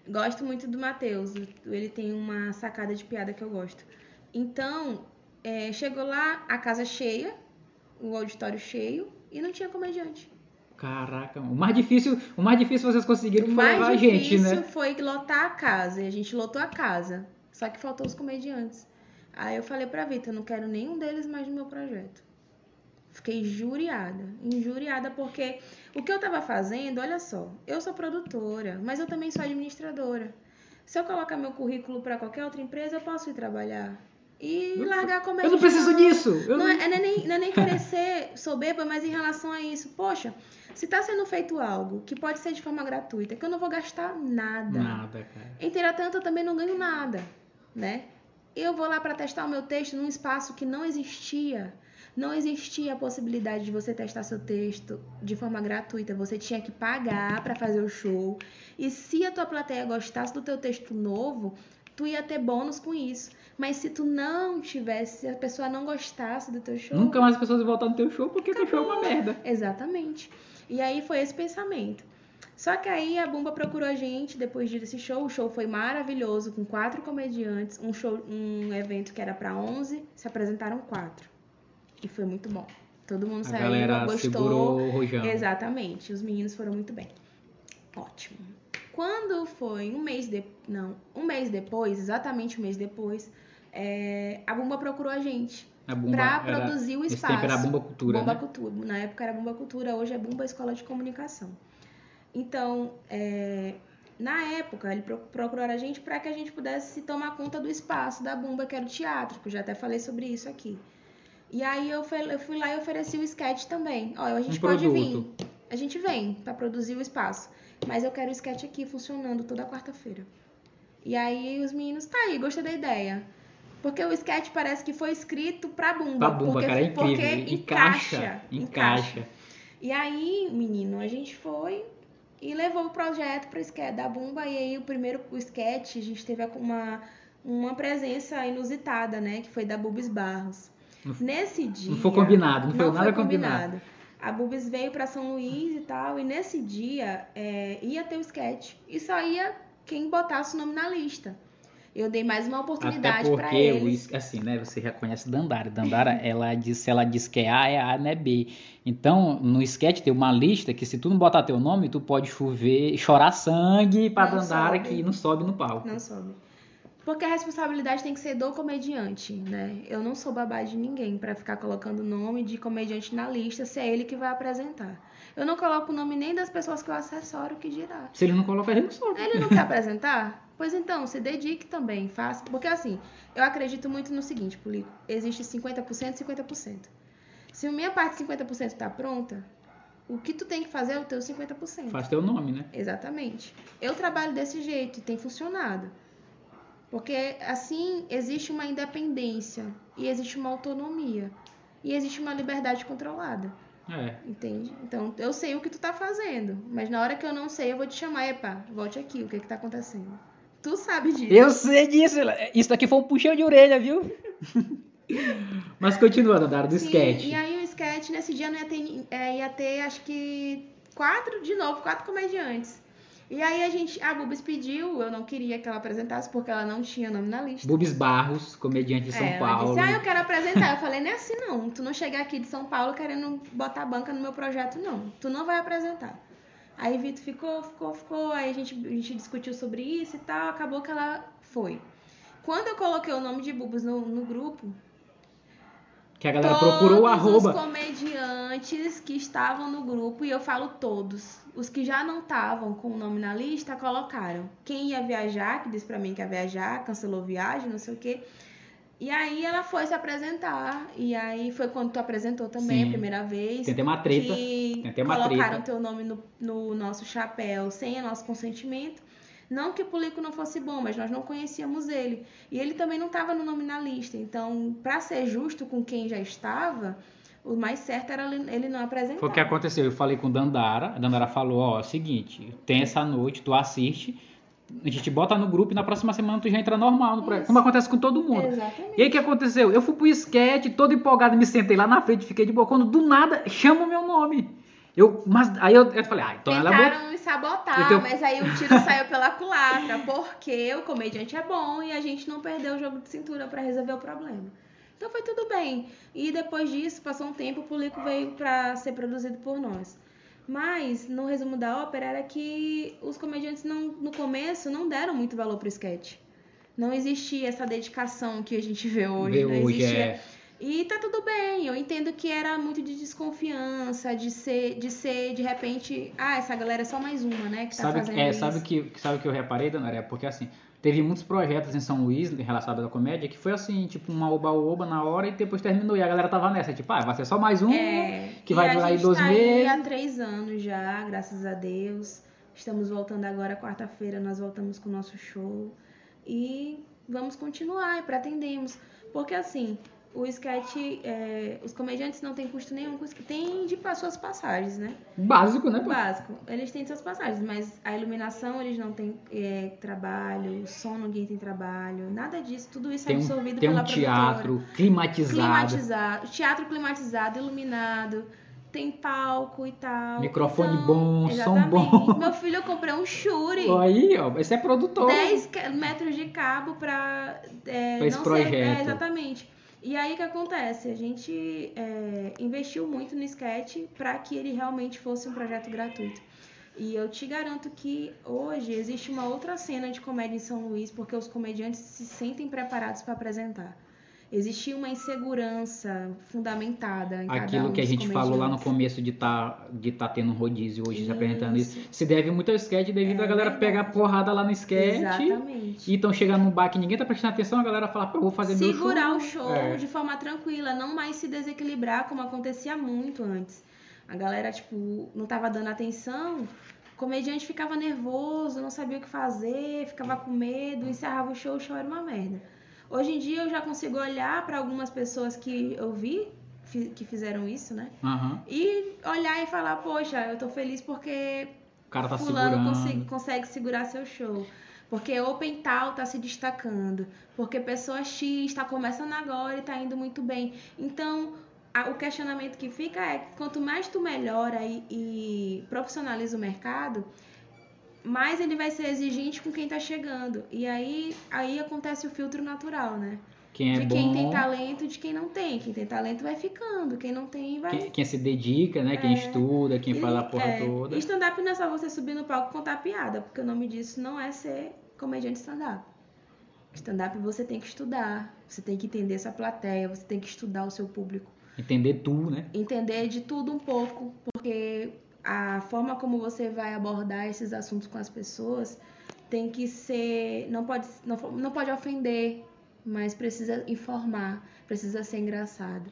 B: Gosto muito do Matheus. Ele tem uma sacada de piada que eu gosto. Então, é, chegou lá, a casa cheia, o auditório cheio, e não tinha comediante.
A: Caraca, o mais difícil, o mais difícil vocês conseguiram
B: O
A: foi levar a
B: mais
A: gente,
B: difícil
A: né?
B: foi lotar a casa. E a gente lotou a casa. Só que faltou os comediantes. Aí eu falei pra Vitor, eu não quero nenhum deles mais no meu projeto. Fiquei injuriada. Injuriada porque o que eu tava fazendo, olha só, eu sou produtora, mas eu também sou administradora. Se eu colocar meu currículo pra qualquer outra empresa, eu posso ir trabalhar. E largar comédia.
A: Eu não preciso disso. Eu
B: Não
A: não...
B: é, não é nem, não é nem querer ser soberba, mas em relação a isso, poxa, se tá sendo feito algo que pode ser de forma gratuita, que eu não vou gastar nada.
A: Nada, cara.
B: Em Tanto eu também não ganho nada, né? Eu vou lá para testar o meu texto num espaço que não existia. Não existia a possibilidade de você testar seu texto de forma gratuita. Você tinha que pagar para fazer o show. E se a tua plateia gostasse do teu texto novo, tu ia ter bônus com isso. Mas se tu não tivesse, se a pessoa não gostasse do teu show,
A: Nunca mais as pessoas vão voltar no teu show porque teu show é uma merda.
B: Exatamente. E aí foi esse pensamento. Só que aí a Bumba procurou a gente depois desse show. O show foi maravilhoso, com quatro comediantes. Um, show, um evento que era para 11, se apresentaram quatro. E foi muito bom. Todo mundo saiu,
A: galera
B: gostou.
A: segurou o rojão.
B: Exatamente. Os meninos foram muito bem. Ótimo. Quando foi um mês de... não, um mês depois, exatamente um mês depois, é, a Bumba procurou a gente
A: Bumba
B: para produzir o
A: Esse
B: espaço.
A: tempo era a Bumba Cultura,
B: Bomba
A: né?
B: Cultura. Na época era Bomba Cultura, hoje é Bomba Escola de Comunicação. Então, é, na época, ele pro- procurou a gente para que a gente pudesse tomar conta do espaço da Bomba, que era o teatro, que eu já até falei sobre isso aqui. E aí eu fui, eu fui lá e ofereci o sketch também. Ó, a gente
A: Um
B: pode
A: produto.
B: vir. A gente vem para produzir o espaço. Mas eu quero o sketch aqui funcionando toda quarta-feira. E aí os meninos, tá aí, gostei da ideia. Porque o sketch parece que foi escrito pra Bumba.
A: Pra Bumba,
B: porque,
A: cara, é incrível.
B: Porque
A: encaixa, encaixa.
B: e aí, menino, a gente foi e levou o projeto para sketch da Bumba. E aí, o primeiro o sketch, a gente teve uma, uma presença inusitada, né? Que foi da Bubis Barros.
A: Não-
B: Nesse dia.
A: Não foi combinado, não foi
B: não
A: nada
B: foi
A: combinado.
B: A Bubis veio para São Luís e tal. E nesse dia é, ia ter o sketch. E só ia quem botasse o nome na lista. Eu dei mais uma oportunidade para
A: porque, o is- assim, né? Você já conhece Dandara. Dandara, ela diz, se ela diz que é A, é A, não é B. Então, no sketch tem uma lista que se tu não botar teu nome, tu pode chover, chorar sangue pra
B: Não
A: Dandara
B: sobe.
A: que não sobe no palco.
B: Não soube. Porque a responsabilidade tem que ser do comediante, né? Eu não sou babá de ninguém pra ficar colocando o nome de comediante na lista se é ele que vai apresentar. Eu não coloco o nome nem das pessoas que eu assessoro que dirá.
A: Se ele não coloca, ele não sobe.
B: Ele não quer apresentar? Pois então, se dedique também, faça. Porque assim, eu acredito muito no seguinte, Pulico. Existe 50% e 50%. Se a minha parte 50% tá pronta, o que tu tem que fazer é o teu 50%.
A: Faz teu nome, né?
B: Exatamente. Eu trabalho desse jeito e tem funcionado. Porque assim existe uma independência e existe uma autonomia e existe uma liberdade controlada,
A: É.
B: entende? Então eu sei o que tu tá fazendo, mas na hora que eu não sei eu vou te chamar, epa, volte aqui, o que que tá acontecendo? Tu sabe disso.
A: Eu sei disso. Isso daqui foi um puxão de orelha, viu? Mas continua, Dandara, do
B: Sim,
A: sketch.
B: E aí o sketch nesse dia não ia ter, é, ia ter acho que quatro, de novo, quatro comediantes. E aí a gente, a Bubis pediu, eu não queria que ela apresentasse porque ela não tinha nome na lista.
A: Bubis Barros, comediante de São
B: É, ela
A: Paulo.
B: disse, ah, eu quero apresentar. Eu falei, não é assim não. Tu não chegar aqui de São Paulo querendo botar banca no meu projeto, não. Tu não vai apresentar. Aí Vitor ficou, ficou, ficou. Aí a gente, a gente discutiu sobre isso e tal. Acabou que ela foi. Quando eu coloquei o nome de Bubos no, no grupo,
A: Que a galera
B: todos
A: procurou o arroba.
B: os comediantes que estavam no grupo, e eu falo todos, os que já não estavam com o nome na lista, colocaram. Quem ia viajar, que disse pra mim que ia viajar, cancelou viagem, não sei o quê. E aí ela foi se apresentar, e aí foi quando tu apresentou também
A: Sim.
B: a primeira vez.
A: Tem até uma treta.
B: Que
A: Tem até uma
B: colocaram
A: treta.
B: teu nome no, no nosso chapéu sem o nosso consentimento. Não que o Pulico não fosse bom, mas nós não conhecíamos ele. E ele também não estava no nome na lista. Então, para ser justo com quem já estava, o mais certo era ele não apresentar.
A: Foi o que aconteceu. Eu falei com Dandara. A Dandara falou: Ó, é o seguinte, tem essa noite, tu assiste, a gente bota no grupo e na próxima semana tu já entra normal no projeto. Como acontece com todo mundo.
B: Exatamente.
A: E aí o que aconteceu? Eu fui pro sketch, todo empolgado, me sentei lá na frente, fiquei de boa. Quando do nada chama o meu nome. Eu, mas aí eu, eu falei, ah, então ela é boa.
B: Tentaram me sabotar,
A: tenho-
B: mas aí o tiro saiu pela culatra, porque o comediante é bom e a gente não perdeu o jogo de cintura pra resolver o problema. Então foi tudo bem. E depois disso, passou um tempo, o Pulico veio pra ser produzido por nós. Mas, no resumo da ópera, era que os comediantes não, no começo não deram muito valor pro sketch. Não existia essa dedicação que a gente vê hoje.
A: Vê
B: não
A: hoje,
B: existia
A: é.
B: E tá tudo bem, eu entendo que era muito de desconfiança, de ser, de ser, de repente, ah, essa galera é só mais uma, né, que tá
A: Sabe,
B: fazendo
A: é,
B: isso.
A: sabe que sabe que eu reparei, Dona É porque assim, teve muitos projetos em São Luís relacionados à comédia que foi assim, tipo uma oba-oba na hora e depois terminou e a galera tava nessa, tipo, ah, vai ser só mais um.
B: É,
A: que vai durar aí dois
B: tá
A: meses.
B: há três anos já, graças a Deus. Estamos voltando agora, quarta-feira, nós voltamos com o nosso show. E vamos continuar e pretendemos. Porque assim, o sketch, é, os comediantes não têm custo nenhum, com tem de suas passagens, né?
A: Básico, né? Pô?
B: básico. Eles têm suas passagens, mas a iluminação eles não têm é, trabalho, o som ninguém tem trabalho, nada disso. Tudo isso
A: Tem
B: é
A: um,
B: absorvido
A: tem
B: pela
A: um teatro
B: produtora.
A: climatizado,
B: Climatizado. Teatro climatizado, iluminado. Tem palco e tal.
A: Microfone
B: Então,
A: bom, som
B: exatamente.
A: bom.
B: Meu filho, eu comprei um Shuri.
A: Aí, ó, esse é produtor.
B: 10 ca- metros de cabo pra, é,
A: Pra esse
B: não
A: projeto.
B: ser. É, exatamente. E aí o que acontece? A gente é, investiu muito no sketch para que ele realmente fosse um projeto gratuito. E eu te garanto que hoje existe uma outra cena de comédia em São Luís, porque os comediantes se sentem preparados para apresentar. Existia uma insegurança fundamentada em cada
A: Aquilo
B: um
A: que a gente falou lá no começo de tá, de tá tendo um rodízio hoje se apresentando isso.
B: Isso.
A: Se deve muito ao sketch devido
B: É
A: a galera
B: verdade.
A: pegar porrada lá no sketch.
B: Exatamente.
A: E então chegando num bar que ninguém tá prestando atenção, a galera fala, pô, eu vou fazer meu show.
B: segurar o show
A: É.
B: de forma tranquila, não mais se desequilibrar como acontecia muito antes. A galera, tipo, não tava dando atenção, o comediante ficava nervoso, não sabia o que fazer, ficava com medo, encerrava o show, o show era uma merda. Hoje em dia eu já consigo olhar para algumas pessoas que eu vi que fizeram isso, né?
A: Aham.
B: E olhar e falar, poxa, eu tô feliz porque
A: O cara tá
B: fulano consegue, consegue segurar seu show. Porque Open Tal tá se destacando. Porque pessoa X está começando agora e tá indo muito bem. Então, a- o questionamento que fica é quanto mais tu melhora e, e profissionaliza o mercado, mais ele vai ser exigente com quem tá chegando. E aí, aí acontece o filtro natural, né?
A: Quem é
B: de
A: bom,
B: quem tem talento e de quem não tem. Quem tem talento vai ficando, quem não tem vai
A: quem, quem se dedica, né? Quem
B: É.
A: estuda, quem faz a
B: e-
A: porra
B: é,
A: toda.
B: e Stand-up não é só você subir no palco e contar piada, porque o nome disso não é ser comediante stand-up. Stand-up você tem que estudar, você tem que entender sua plateia, você tem que estudar o seu público.
A: Entender tu, né?
B: Entender de tudo um pouco, porque a forma como você vai abordar esses assuntos com as pessoas tem que ser. Não pode, não, não pode ofender, mas precisa informar, precisa ser engraçado.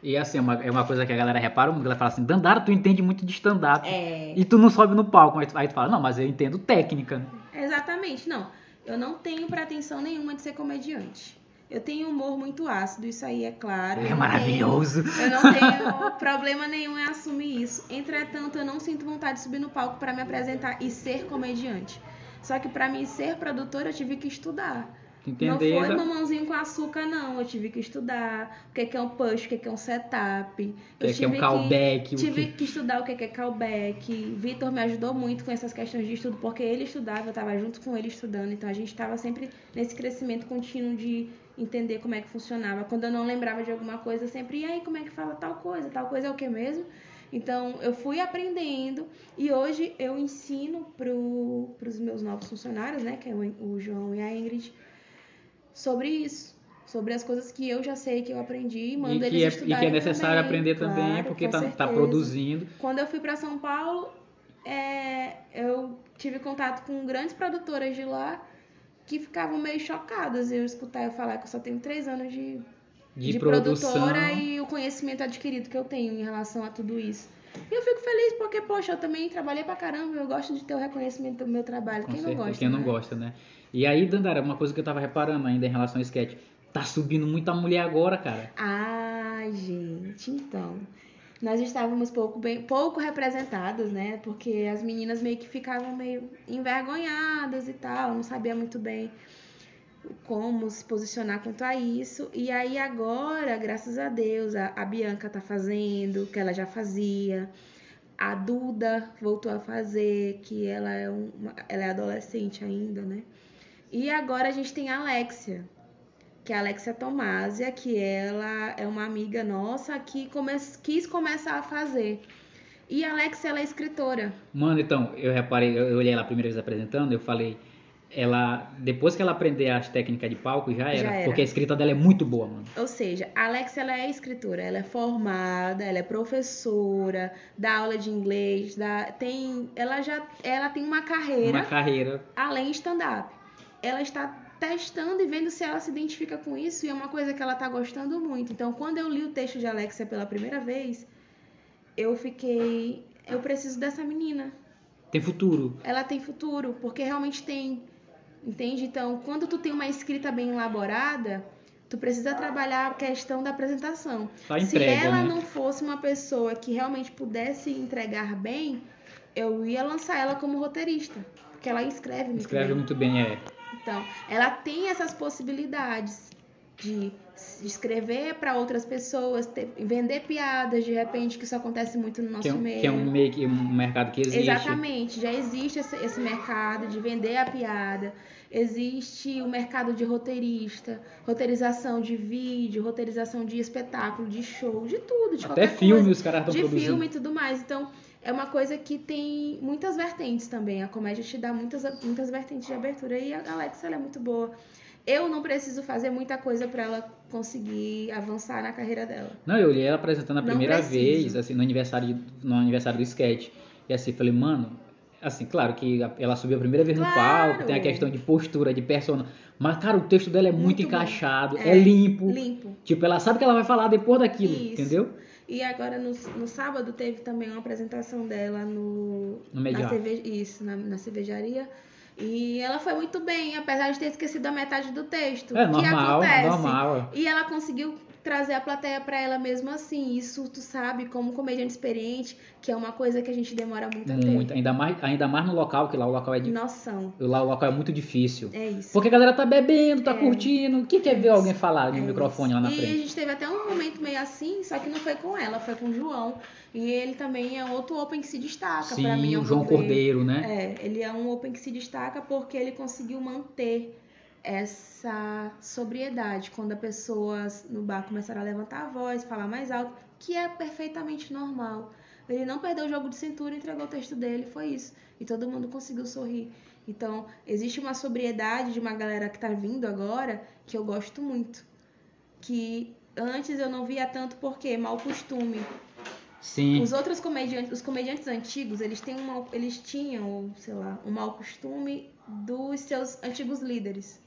A: E assim, é uma, é uma coisa que a galera repara muito, ela fala assim, Dandara, tu entende muito de stand-up.
B: É.
A: E tu não sobe no palco. Aí tu, aí tu fala, não, mas eu entendo técnica.
B: Exatamente, não. Eu não tenho pretensão nenhuma de ser comediante. Eu tenho humor muito ácido, isso aí é claro.
A: É maravilhoso.
B: tenho- eu não tenho problema nenhum em assumir isso. Entretanto, eu não sinto vontade de subir no palco para me apresentar e ser comediante. Só que para mim ser produtora, eu tive que estudar.
A: entender.
B: Não foi
A: da-
B: mamãozinho com açúcar, não. Eu tive que estudar o que é que é um push, o que é que é um setup.
A: O
B: Eu
A: que é que é um
B: tive
A: callback,
B: Tive
A: que-
B: que estudar o que é que é callback. Vitor me ajudou muito com essas questões de estudo, porque ele estudava, eu estava junto com ele estudando. Então a gente estava sempre nesse crescimento contínuo de entender como é que funcionava. Quando eu não lembrava de alguma coisa, eu sempre, e aí, como é que fala tal coisa? Tal coisa é o que mesmo? Então, eu fui aprendendo e hoje eu ensino para os meus novos funcionários, né, que é o, o João e a Ingrid, sobre isso. Sobre as coisas que eu já sei que eu aprendi e mando
A: E
B: eles
A: é, e
B: estudarem
A: que é necessário
B: também,
A: aprender também,
B: claro,
A: porque
B: com
A: tá, tá produzindo.
B: Quando eu fui para São Paulo, é, eu tive contato com grandes produtoras de lá que ficavam meio chocadas eu escutar eu falar que eu só tenho três anos de,
A: De,
B: de produtora e o conhecimento adquirido que eu tenho em relação a tudo isso. E eu fico feliz porque, poxa, eu também trabalhei pra caramba, eu gosto de ter o reconhecimento do meu trabalho.
A: Com
B: Quem não
A: certeza,
B: gosta?
A: Quem não
B: né?
A: gosta, né? E aí, Dandara, uma coisa que eu tava reparando ainda em relação ao sketch. Tá subindo muita mulher agora, cara.
B: Ai, gente, então. Nós estávamos pouco, bem, pouco representadas, né? Porque as meninas meio que ficavam meio envergonhadas e tal, não sabia muito bem como se posicionar quanto a isso. E aí agora, graças a Deus, a, a Bianca tá fazendo, que ela já fazia. A Duda voltou a fazer, que ela é, uma, ela é adolescente ainda, né? E agora a gente tem a Alexia, que é a Alexia Tomásia, que ela é uma amiga nossa que come quis começar a fazer. E a Alexia, ela é escritora.
A: Mano, então, eu reparei, eu olhei ela a primeira vez apresentando, eu falei, ela, depois que ela aprender as técnicas de palco, já era,
B: Já era.
A: porque a escrita dela é muito boa, mano.
B: Ou seja, a Alexia, ela é escritora, ela é formada, ela é professora, dá aula de inglês, dá, tem, ela já ela tem uma carreira
A: Uma carreira.
B: além de stand-up. Ela está testando e vendo se ela se identifica com isso e é uma coisa que ela está gostando muito. Então, quando eu li o texto de Alexia pela primeira vez, eu fiquei, eu preciso dessa menina.
A: Tem futuro.
B: Ela tem futuro, porque realmente tem, entende? Então, quando tu tem uma escrita bem elaborada, tu precisa trabalhar a questão da apresentação. Se
A: entrega,
B: ela
A: né?
B: não fosse uma pessoa que realmente pudesse entregar bem, eu ia lançar ela como roteirista, porque ela escreve muito
A: Escreve
B: bem.
A: muito bem, é.
B: Então, ela tem essas possibilidades de escrever para outras pessoas, ter- vender piadas, de repente, que isso acontece muito no nosso
A: Que é, um,
B: meio.
A: que é um meio que um mercado que existe.
B: Exatamente, já existe esse, esse mercado de vender a piada. Existe o mercado de roteirista, roteirização de vídeo, roteirização de espetáculo, de show, de tudo, de
A: Até filme
B: coisa.
A: os caras estão
B: de
A: produzindo.
B: filme e tudo mais. Então, é uma coisa que tem muitas vertentes também. A comédia te dá muitas, muitas vertentes de abertura e a Alexa ela é muito boa. Eu não preciso fazer muita coisa para ela conseguir avançar na carreira dela.
A: Não, eu olhei ela apresentando a primeira vez, assim, no aniversário, no aniversário do sketch. E assim, falei, mano, assim, claro que ela subiu a primeira vez no
B: Claro.
A: palco, tem a questão de postura, de persona. Mas, cara, o texto dela é muito,
B: Muito
A: encaixado, é,
B: É,
A: limpo.
B: Limpo.
A: Tipo, ela sabe que ela vai falar depois daquilo,
B: Isso.
A: entendeu?
B: E agora no, no sábado teve também uma apresentação dela no,
A: No
B: na, cerve, isso, na, na cervejaria. E ela foi muito bem, apesar de ter esquecido a metade do texto.
A: É
B: que
A: normal,
B: acontece.
A: normal.
B: E ela conseguiu trazer a plateia pra ela mesmo assim. Isso tu sabe, como comediante experiente, que é uma coisa que a gente demora muito a ter.
A: Muito, ainda mais, ainda mais no local, que lá o local é, di-
B: Noção.
A: lá o local é muito difícil.
B: É isso.
A: Porque a galera tá bebendo, tá
B: É.
A: curtindo. Quem quer ver alguém falar no
B: É
A: microfone
B: isso.
A: lá na
B: e a
A: frente?
B: gente teve até um momento meio assim, só que não foi com ela, foi com o João. E ele também é outro Open que se destaca pra mim.
A: Sim,
B: ao
A: o João. Cordeiro, né?
B: É, ele é um Open que se destaca porque ele conseguiu manter essa sobriedade quando a pessoa no bar começar a levantar a voz, falar mais alto, que é perfeitamente normal. Ele não perdeu o jogo de cintura, entregou o texto dele, foi isso. E todo mundo conseguiu sorrir. Então, existe uma sobriedade de uma galera que tá vindo agora que eu gosto muito. Que antes eu não via tanto porque mau costume.
A: Sim.
B: Os outros comediantes, os comediantes antigos, eles têm um mau- eles tinham, sei lá, um mau costume dos seus antigos líderes.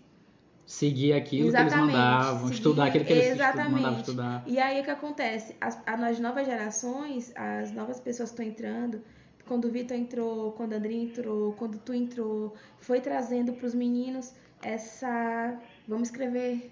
A: Seguir aquilo que
B: Exatamente,
A: eles mandavam,
B: seguir-
A: estudar aquilo que eles
B: exatamente.
A: mandavam estudar.
B: E aí o que acontece? As, a- nas novas gerações, as novas pessoas que estão entrando, quando o Vitor entrou, quando a André entrou, quando tu entrou, foi trazendo para os meninos essa, vamos escrever,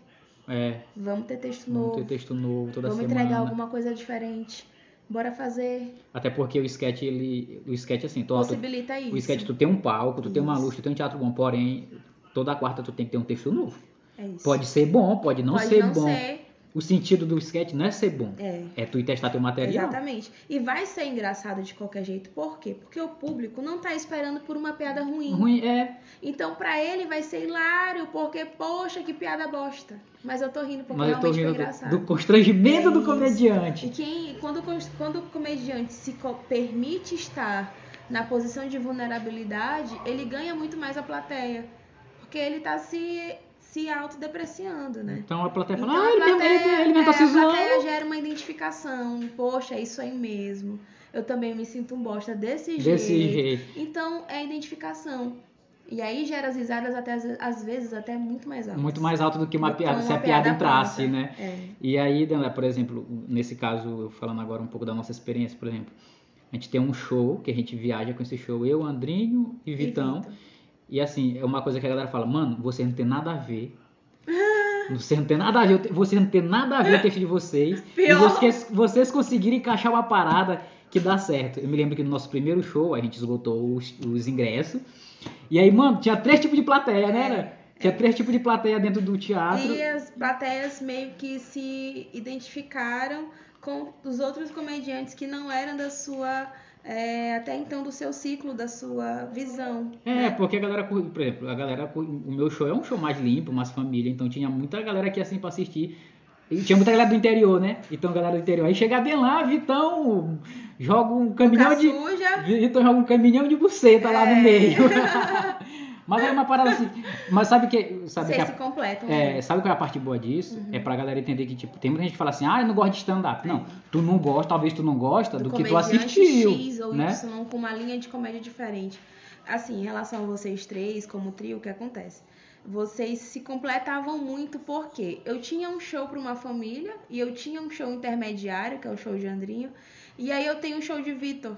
A: É,
B: vamos ter texto
A: vamos
B: novo,
A: ter texto novo toda
B: vamos
A: semana.
B: entregar alguma coisa diferente, bora fazer,
A: Até porque o sketch, ele. O sketch, assim, tu, tu,
B: possibilita isso.
A: o sketch tu tem um palco, tu tem uma
B: Isso.
A: luz, tu tem um teatro bom, porém, toda quarta tu tem que ter um texto novo.
B: É isso.
A: Pode ser bom, pode não
B: Pode
A: ser
B: não
A: bom.
B: ser.
A: O sentido do sketch não é ser bom.
B: É.
A: É tu ir testar teu material.
B: Exatamente. E vai ser engraçado de qualquer jeito. Por quê? Porque o público não tá esperando por uma piada ruim.
A: Ruim é,
B: Então, pra ele vai ser hilário, porque, poxa, que piada bosta. Mas eu tô rindo porque
A: mas eu tô
B: realmente foi
A: rindo
B: engraçado.
A: do, do constrangimento
B: É
A: do comediante.
B: E quem, quando, quando o comediante se permite estar na posição de vulnerabilidade, ele ganha muito mais a plateia. Porque ele tá se, se autodepreciando, né?
A: Então a plateia fala,
B: Então,
A: ah,
B: a
A: ele,
B: plateia-
A: ele, ele tá
B: é,
A: se
B: A
A: zoando.
B: plateia gera uma identificação. Poxa, é isso aí mesmo. Eu também me sinto um bosta desse jeito.
A: Desse jeito.
B: Então, é identificação. E aí gera as risadas até, às- vezes, até muito mais altas.
A: Muito mais alto do que uma
B: Do
A: piada, se a piada
B: piada
A: entrasse,
B: pronta.
A: né?
B: É.
A: E aí, por exemplo, nesse caso, falando agora um pouco da nossa experiência, por exemplo, a gente tem um show que a gente viaja com esse show, eu, Andrinho e Vitão.
B: Vitor.
A: E assim, é uma coisa que a galera fala, mano, você não tem nada a ver. Você não tem nada a ver, você não tem nada a ver com o texto de vocês. E
B: Pior.
A: vocês, vocês conseguiram encaixar uma parada que dá certo. Eu me lembro que no nosso primeiro show a gente esgotou os, os ingressos. E aí, mano, tinha três tipos de plateia, né? né? Tinha três tipos de plateia dentro do teatro.
B: E as plateias meio que se identificaram com os outros comediantes que não eram da sua. É, até então do seu ciclo, da sua visão.
A: É, porque a galera, por exemplo, a galera, o meu show é um show mais limpo, mais família, então tinha muita galera aqui assim pra assistir. E tinha muita galera do interior, né? Então, galera do interior. Aí chega bem lá, Vitão joga um caminhão de.
B: suja.
A: Vitor joga um caminhão de buceta lá no
B: É.
A: meio. mas é uma parada assim. Mas sabe que. Sabe
B: Vocês
A: que
B: se
A: a,
B: completam.
A: é,
B: né?
A: sabe qual é a parte boa disso?
B: Uhum.
A: É pra galera entender que, tipo, tem muita gente que fala assim, ah, eu não gosto de stand-up. Não, tu não gosta, talvez tu não gosta do, que tu assistiu.
B: X ou
A: né?
B: Y com uma linha de comédia diferente. Assim, em relação a vocês três, como trio, o que acontece? Vocês se completavam muito porque eu tinha um show para uma família e eu tinha um show intermediário, que é o show de Andrinho, e aí eu tenho um show de Vitor,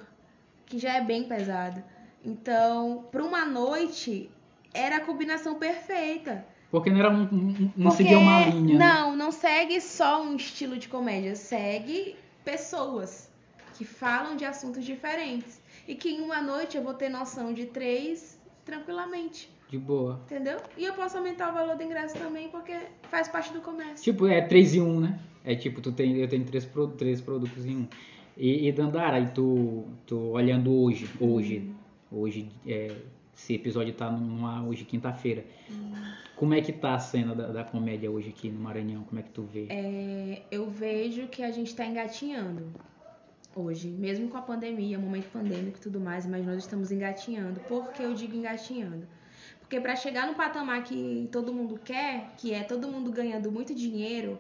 B: que já é bem pesado. Então, para uma noite, era a combinação perfeita.
A: Porque não era um. um- não
B: Porque-
A: seguia uma linha. né?
B: Não, não segue só um estilo de comédia, segue pessoas que falam de assuntos diferentes. E que em uma noite eu vou ter noção de três tranquilamente,
A: De boa.
B: entendeu? E eu posso aumentar o valor do ingresso também, porque faz parte do comércio.
A: Tipo, é 3 em 1, né? É tipo, tu tem, eu tenho três, pro- três produtos em um. E, e Dandara, e tu, tu olhando hoje, hoje, hoje, é, esse episódio tá numa, hoje quinta-feira. Como é que tá a cena da, da comédia hoje aqui no Maranhão? Como é que tu vê?
B: É, eu vejo que a gente está engatinhando hoje, mesmo com a pandemia, momento pandêmico e tudo mais, mas nós estamos engatinhando. Por que eu digo engatinhando? Porque para chegar no patamar que todo mundo quer, que é todo mundo ganhando muito dinheiro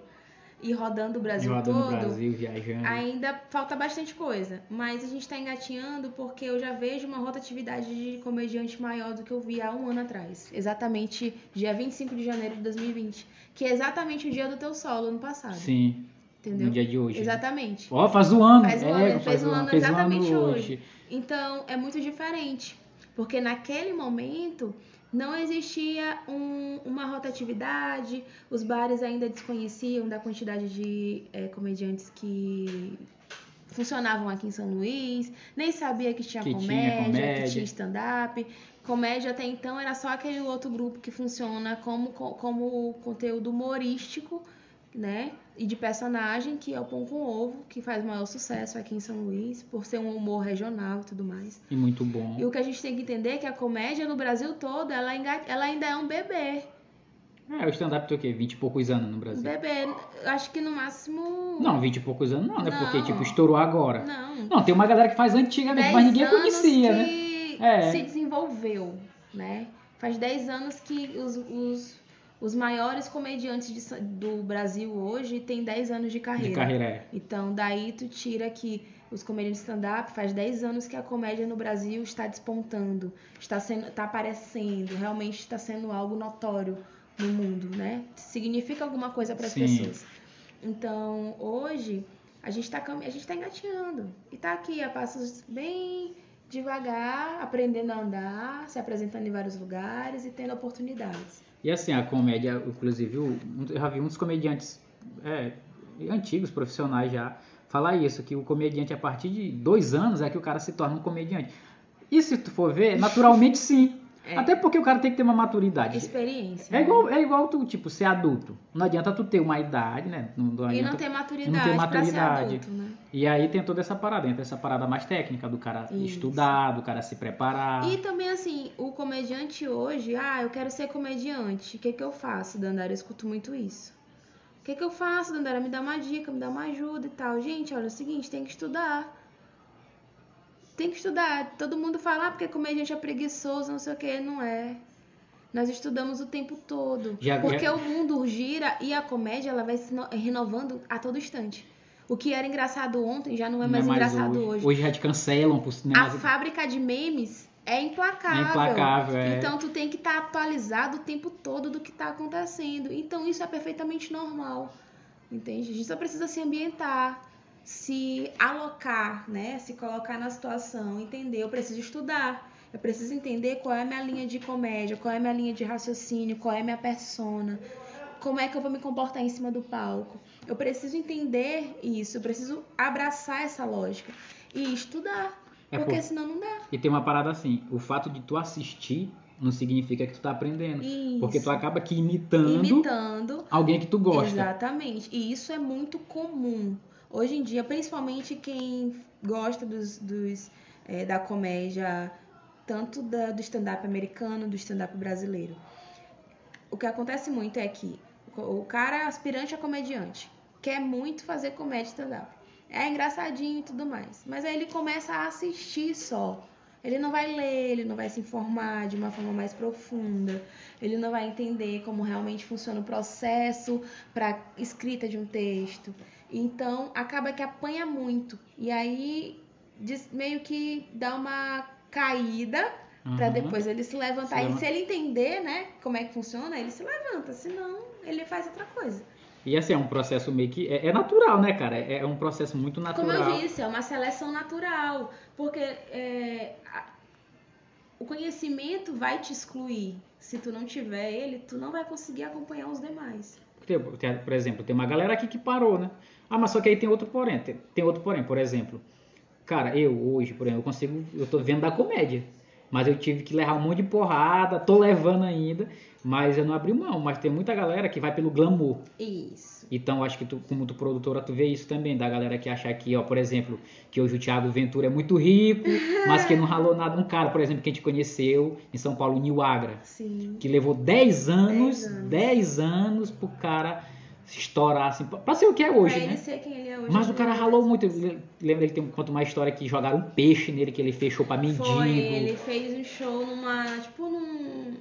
B: e rodando o Brasil
A: Rodando
B: todo,
A: no Brasil, viajando.
B: ainda falta bastante coisa. Mas a gente está engatinhando porque eu já vejo uma rotatividade de comediante maior do que eu vi há um ano atrás. Exatamente dia 25 de janeiro de 2020. Que é exatamente o dia do teu solo ano passado.
A: Sim,
B: Entendeu?
A: no dia de hoje.
B: Exatamente.
A: Ó, faz um ano.
B: Faz um ano,
A: é,
B: ele fez um ano
A: fez
B: exatamente hoje. Então é muito diferente. Porque naquele momento não existia um- uma rotatividade, os bares ainda desconheciam da quantidade de eh, comediantes que funcionavam aqui em São Luís, nem sabia que tinha
A: Que tinha
B: comédia,
A: comédia.
B: que tinha stand-up. Comédia até então era só aquele outro grupo que funciona como, co- como conteúdo humorístico, né? E de personagem, que é o Pão com Ovo, que faz maior sucesso aqui em São Luís, por ser um humor regional e tudo mais.
A: E muito bom.
B: E o que a gente tem que entender é que a comédia no Brasil todo, ela, ainda- ela ainda é um bebê.
A: É, o stand-up tem o quê? 20 e poucos anos no Brasil.
B: bebê, acho que no máximo...
A: Não, 20 e poucos anos não, né? Porque,
B: Não.
A: tipo, estourou agora.
B: Não.
A: Não, tem uma galera que faz antigamente, mas ninguém conhecia, né? É.
B: se desenvolveu, né? Faz 10 anos que os, os, os maiores comediantes de do Brasil hoje têm 10 anos de carreira.
A: De carreira, é.
B: Então, daí tu tira que os comediantes de stand-up faz 10 anos que a comédia no Brasil está despontando, está sendo, está aparecendo, realmente está sendo algo notório no mundo, né? Significa alguma coisa para as pessoas. Então, hoje a gente está tá engatinhando e está aqui a passos bem devagar, aprendendo a andar, se apresentando em vários lugares e tendo oportunidades.
A: E assim, a comédia, inclusive, eu já vi uns comediantes é, antigos, profissionais já, falar isso, que o comediante, a partir de dois anos, é que o cara se torna um comediante. E se tu for ver, naturalmente sim.
B: É.
A: Até porque o cara tem que ter uma maturidade.
B: Experiência.
A: É
B: né?
A: igual, é igual tu, tipo, ser adulto. Não adianta tu ter uma idade, né? Não, não
B: E não ter maturidade,
A: não ter maturidade.
B: adulto, né?
A: E aí tem toda essa parada, entra essa parada mais técnica do cara
B: Isso.
A: estudar, do cara se preparar.
B: E também, assim, o comediante hoje, ah, eu quero ser comediante. O que que eu faço, Dandara? Eu escuto muito isso. O que que eu faço, Dandara? Me dá uma dica, me dá uma ajuda e tal. Gente, olha, é o seguinte, tem que estudar. Tem que estudar. Todo mundo fala, ah, porque comediante é preguiçoso, não sei o que. Não é. Nós estudamos o tempo todo.
A: Já-
B: porque
A: já-
B: o mundo gira e a comédia, ela vai se no- renovando a todo instante. O que era engraçado ontem já não é
A: Não
B: mais engraçado hoje.
A: Hoje já te cancelam por cinema.
B: A fábrica de memes é implacável.
A: É implacável, é.
B: Então tu tem que estar atualizado o tempo todo do que está acontecendo. Então isso é perfeitamente normal. Entende? A gente só precisa se ambientar, se alocar, né? Se colocar na situação, entender. Eu preciso estudar. Eu preciso entender qual é a minha linha de comédia, qual é a minha linha de raciocínio, qual é a minha persona, como é que eu vou me comportar em cima do palco. Eu preciso entender isso, eu preciso abraçar essa lógica e estudar.
A: É
B: porque
A: por-
B: senão não dá.
A: E tem uma parada assim, o fato de tu assistir não significa que tu tá aprendendo.
B: Isso.
A: Porque tu acaba que imitando,
B: Imitando.
A: alguém que tu gosta.
B: Exatamente. E isso é muito comum. Hoje em dia, principalmente quem gosta dos, dos, eh, da comédia, tanto da- do stand-up americano, do stand-up brasileiro. O que acontece muito é que o cara aspirante a comediante quer muito fazer comédia stand-up. É engraçadinho e tudo mais. Mas aí ele começa a assistir só. Ele não vai ler, ele não vai se informar de uma forma mais profunda. Ele não vai entender como realmente funciona o processo para escrita de um texto. Então, acaba que apanha muito. E aí, meio que dá uma caída para
A: Uhum.
B: depois ele se levantar.
A: Se
B: E se ele entender, né, como é que funciona, ele se levanta. Senão, ele faz outra coisa.
A: E assim, é um processo meio que. É, é natural, né, cara? É, é um processo muito
B: Como
A: natural.
B: eu disse, é uma seleção natural. Porque é, a- o conhecimento vai te excluir. Se tu não tiver ele, tu não vai conseguir acompanhar os demais.
A: Por exemplo, tem uma galera aqui que parou, né? Ah, mas só que aí tem outro porém. Tem, tem outro porém, por exemplo. Cara, eu hoje, por exemplo, eu consigo. Eu tô vendo da comédia. Mas eu tive que levar um monte de porrada, tô levando ainda. Mas eu não abri mão. Mas tem muita galera que vai pelo glamour.
B: Isso.
A: Então, acho que tu, como tu produtora, tu vê isso também, da galera que acha que, ó, por exemplo, que hoje o Thiago Ventura é muito rico, mas que não ralou nada. Um cara, por exemplo, que a gente conheceu em São Paulo, o Nil Agra,
B: Sim.
A: que levou 10 anos,
B: 10 anos.
A: 10 anos pro cara se estourar, assim, pra ser o que é hoje,
B: pra ele
A: né?
B: ser quem ele é hoje.
A: Mas o cara
B: ele
A: ralou muito. Lembra que tem conta uma história que jogaram um peixe nele, que ele fechou pra mendigo.
B: Foi, ele fez um show numa, tipo num,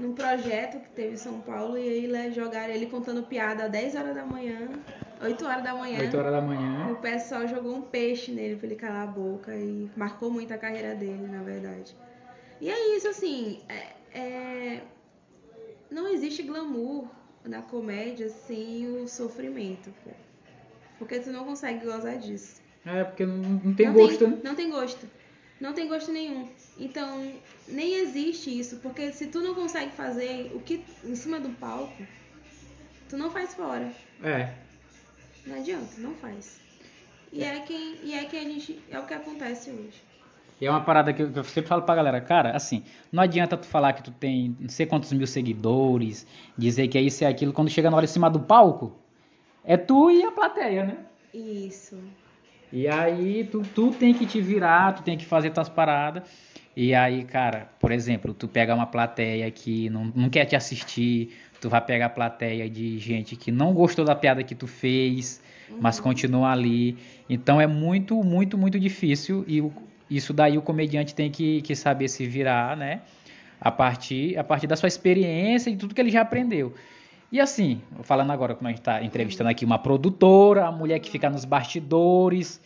B: num projeto que teve em São Paulo e aí né, jogaram ele contando piada às 10 horas da manhã, 8 horas da manhã.
A: 8 horas da manhã.
B: O pessoal jogou um peixe nele pra ele calar a boca e marcou muito a carreira dele, na verdade. E é isso, assim, é- é- não existe glamour na comédia sem o sofrimento, pô. Porque tu não consegue gozar disso.
A: É, porque não, não tem
B: não
A: gosto,
B: tem,
A: né?
B: Não tem gosto. Não tem gosto nenhum. Então, nem existe isso, porque se tu não consegue fazer o que em cima do palco, tu não faz fora.
A: É.
B: Não adianta, não faz. E é quem, e é que a gente, é o que acontece hoje.
A: E é uma parada que eu que eu sempre falo pra galera, cara, assim, não adianta tu falar que tu tem não sei quantos mil seguidores, dizer que é isso e aquilo, quando chega na hora em cima do palco, é tu e a plateia, né?
B: Isso.
A: E aí tu, tu tem que te virar, tu tem que fazer tuas paradas. E aí, cara, por exemplo, tu pega uma plateia que não, não quer te assistir, tu vai pegar a plateia de gente que não gostou da piada que tu fez, mas continua ali. Então é muito, muito, muito difícil e o- isso daí o comediante tem que, que saber se virar, né? A partir, a partir da sua experiência e de tudo que ele já aprendeu. E assim, falando agora como a gente está entrevistando aqui uma produtora, a mulher que fica nos bastidores,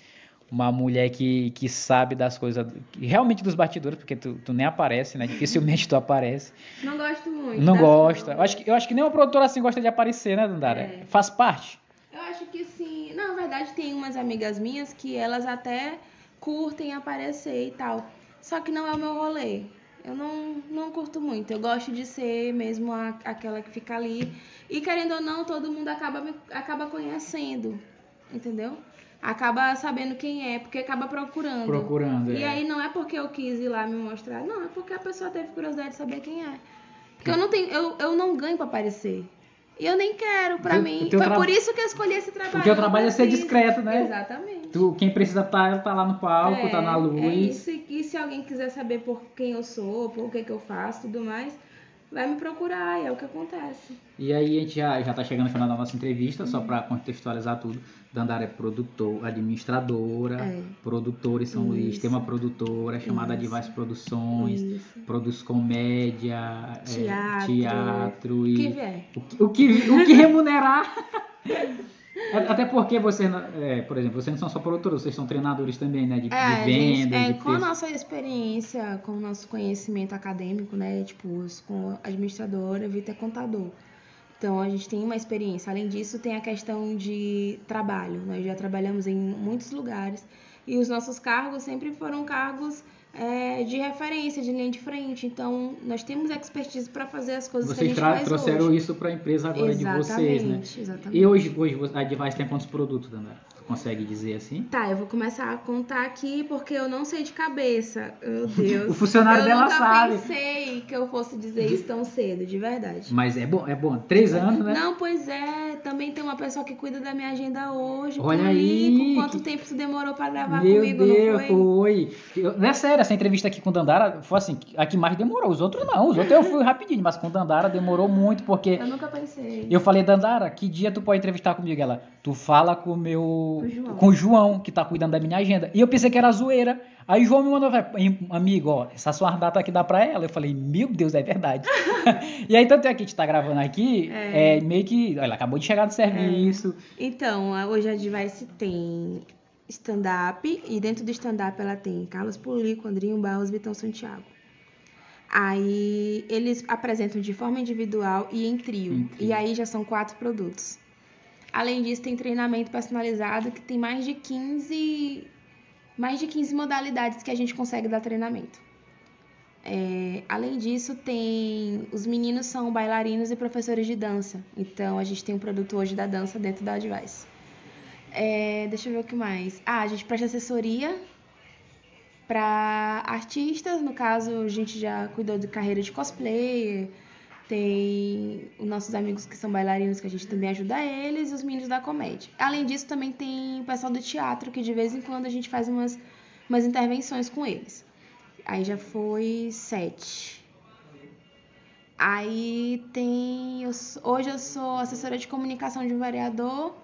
A: uma mulher que, que sabe das coisas, realmente dos bastidores, porque tu, tu nem aparece, né? Dificilmente tu aparece.
B: Não gosto muito.
A: Não gosta.
B: não.
A: Eu acho, que, eu acho que nem uma produtora assim gosta de aparecer, né, Dandara?
B: É.
A: Faz parte.
B: Eu acho que sim. Na verdade, tem umas amigas minhas que elas até curtem aparecer e tal. Só que não é o meu rolê. Eu não, não curto muito. Eu gosto de ser mesmo a- aquela que fica ali. E querendo ou não, todo mundo acaba, me- acaba conhecendo. Entendeu? acaba sabendo quem é, porque acaba procurando.
A: Procurando,
B: E
A: é.
B: aí não é porque eu quis ir lá me mostrar, não, é porque a pessoa teve curiosidade de saber quem é. Porque eu não tenho, eu, eu não ganho pra aparecer. E eu nem quero, pra
A: O teu-
B: mim.
A: o
B: Foi
A: tra-
B: por isso que eu escolhi esse trabalho.
A: O
B: eu não
A: trabalho é ser discreto, né?
B: Exatamente.
A: Tu, quem precisa estar tá, lá no palco,
B: É,
A: tá na
B: É
A: luz.
B: isso. E se alguém quiser saber por quem eu sou, por que, que eu faço tudo mais, vai me procurar, e é o que acontece.
A: E aí a gente já, já tá chegando no final da nossa entrevista,
B: Uhum.
A: só pra contextualizar tudo. Dandara é produtor, administradora,
B: É.
A: produtora em São Luís,
B: Isso.
A: tem uma produtora chamada
B: Isso.
A: Advice Produções,
B: Isso.
A: produz comédia, é,
B: Teatro,
A: teatro
B: O
A: e
B: que
A: o que, o que, o que remunerar. Até porque você, é, por exemplo, vocês não são só produtores, vocês são treinadores também, né? De,
B: É, a
A: de
B: gente-
A: venda,
B: é,
A: de
B: com a
A: texto.
B: nossa experiência, com o nosso conhecimento acadêmico, né? Tipo, sou administradora, Vitor é contador. Então a gente tem uma experiência. Além disso, tem a questão de trabalho. Nós já trabalhamos em muitos lugares e os nossos cargos sempre foram cargos é, de referência, de linha de frente. Então nós temos expertise para fazer as coisas que a
A: Vocês
B: gente faz
A: trouxeram
B: hoje.
A: isso para a empresa agora de vocês, né?
B: Exatamente, exatamente.
A: E hoje, hoje a Advice tem quantos produtos, Dandara? Consegue dizer assim?
B: Tá, eu vou começar a contar aqui porque eu não sei de cabeça. Meu Deus.
A: O funcionário
B: eu
A: dela
B: nunca
A: sabe.
B: pensei que eu fosse dizer isso tão cedo, de verdade.
A: Mas é bom, é bom. Três anos, né?
B: Não, pois é. Também tem uma pessoa que cuida da minha agenda hoje.
A: Olha
B: comigo.
A: aí,
B: Quanto
A: que-
B: tempo tu demorou pra gravar
A: Meu
B: comigo,
A: Deus,
B: não foi?
A: foi. Eu- é sério, essa entrevista aqui com o Dandara foi assim, a que mais demorou. Os outros não, os outros eu fui rapidinho, mas com o Dandara demorou muito, porque
B: Eu nunca pensei.
A: eu falei, Dandara, que dia tu pode entrevistar comigo? Ela, tu fala com o meu.
B: O João.
A: com o João, que tá cuidando da minha agenda. E eu pensei que era zoeira. Aí o João me mandou, "Em- amigo, ó, essa sua data aqui dá pra ela. Eu falei, meu Deus, é verdade. e aí, tanto é que a gente tá gravando aqui, é,
B: É.
A: meio que. Ela acabou de chegar do serviço.
B: Então, a- hoje a Device tem stand-up e dentro do stand-up ela tem Carlos Pulico, Andrinho Barros, Vitão Santiago. Aí eles apresentam de forma individual e em trio.
A: Em trio.
B: E aí já são quatro produtos. Além disso, tem treinamento personalizado que tem mais de 15 mais de 15 modalidades que a gente consegue dar treinamento. É, além disso, tem os meninos são bailarinos e professores de dança. Então a gente tem um produto hoje da dança dentro da Advice. É, deixa eu ver o que mais. Ah, a gente presta assessoria para artistas. No caso, a gente já cuidou de carreira de cosplayer. Tem os nossos amigos que são bailarinos que a gente também ajuda eles e os meninos da comédia. Além disso, também tem o pessoal do teatro que de vez em quando a gente faz umas, umas intervenções com eles. Aí já foi sete. Aí tem. eu hoje eu sou assessora de comunicação de um vereador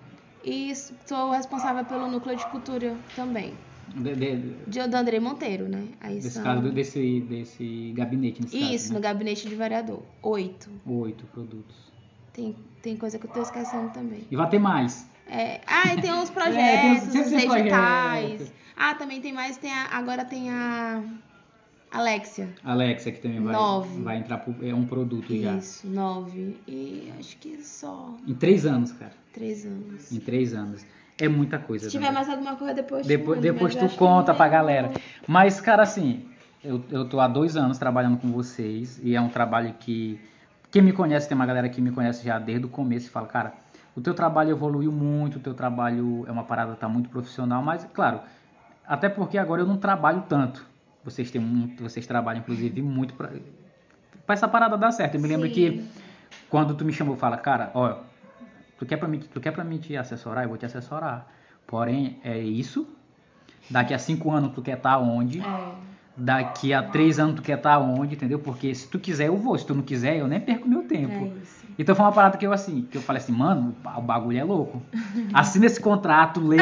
B: e sou responsável pelo núcleo de cultura também.
A: De- de-
B: De do André Monteiro, né? Aí
A: desse
B: são.
A: caso, desse, desse gabinete, nesse
B: Isso,
A: caso,
B: no
A: né?
B: gabinete de vereador. Oito.
A: Oito produtos.
B: Tem, tem coisa que eu tô esquecendo também.
A: E vai ter mais.
B: É, ah, e tem
A: É,
B: projetos,
A: tem os-
B: editais.
A: projetos.
B: Ah, também tem mais, tem a- agora tem a Alexia.
A: Alexa, que também vai,
B: Nove.
A: vai entrar pro, é um produto já.
B: Isso, nove. E acho que só
A: Em três anos, cara.
B: três anos.
A: Em três anos. É muita coisa.
B: Se tiver
A: né?
B: mais alguma coisa, depois
A: Depois,
B: te mando,
A: depois tu conta pra galera. Mas, cara, assim, eu, eu tô há dois anos trabalhando com vocês e é um trabalho que. Quem me conhece, tem uma galera que me conhece já desde o começo e fala, cara, o teu trabalho evoluiu muito, o teu trabalho é uma parada tá muito profissional, mas, claro, até porque agora eu não trabalho tanto. Vocês têm muito, vocês trabalham, inclusive, muito pra, pra essa parada dar certo. Eu me lembro
B: Sim.
A: que quando tu me chamou, fala, cara, ó, tu quer pra mim, tu quer pra mim te assessorar? Eu vou te assessorar. Porém, é isso. Daqui a cinco anos tu quer estar onde?
B: É,
A: Daqui a três anos tu quer estar onde, entendeu? Porque se tu quiser, eu vou. Se tu não quiser, eu nem perco meu tempo.
B: é.
A: Então foi uma parada que eu assim, que eu falei assim, mano, o bagulho é louco. Assina esse contrato, lê.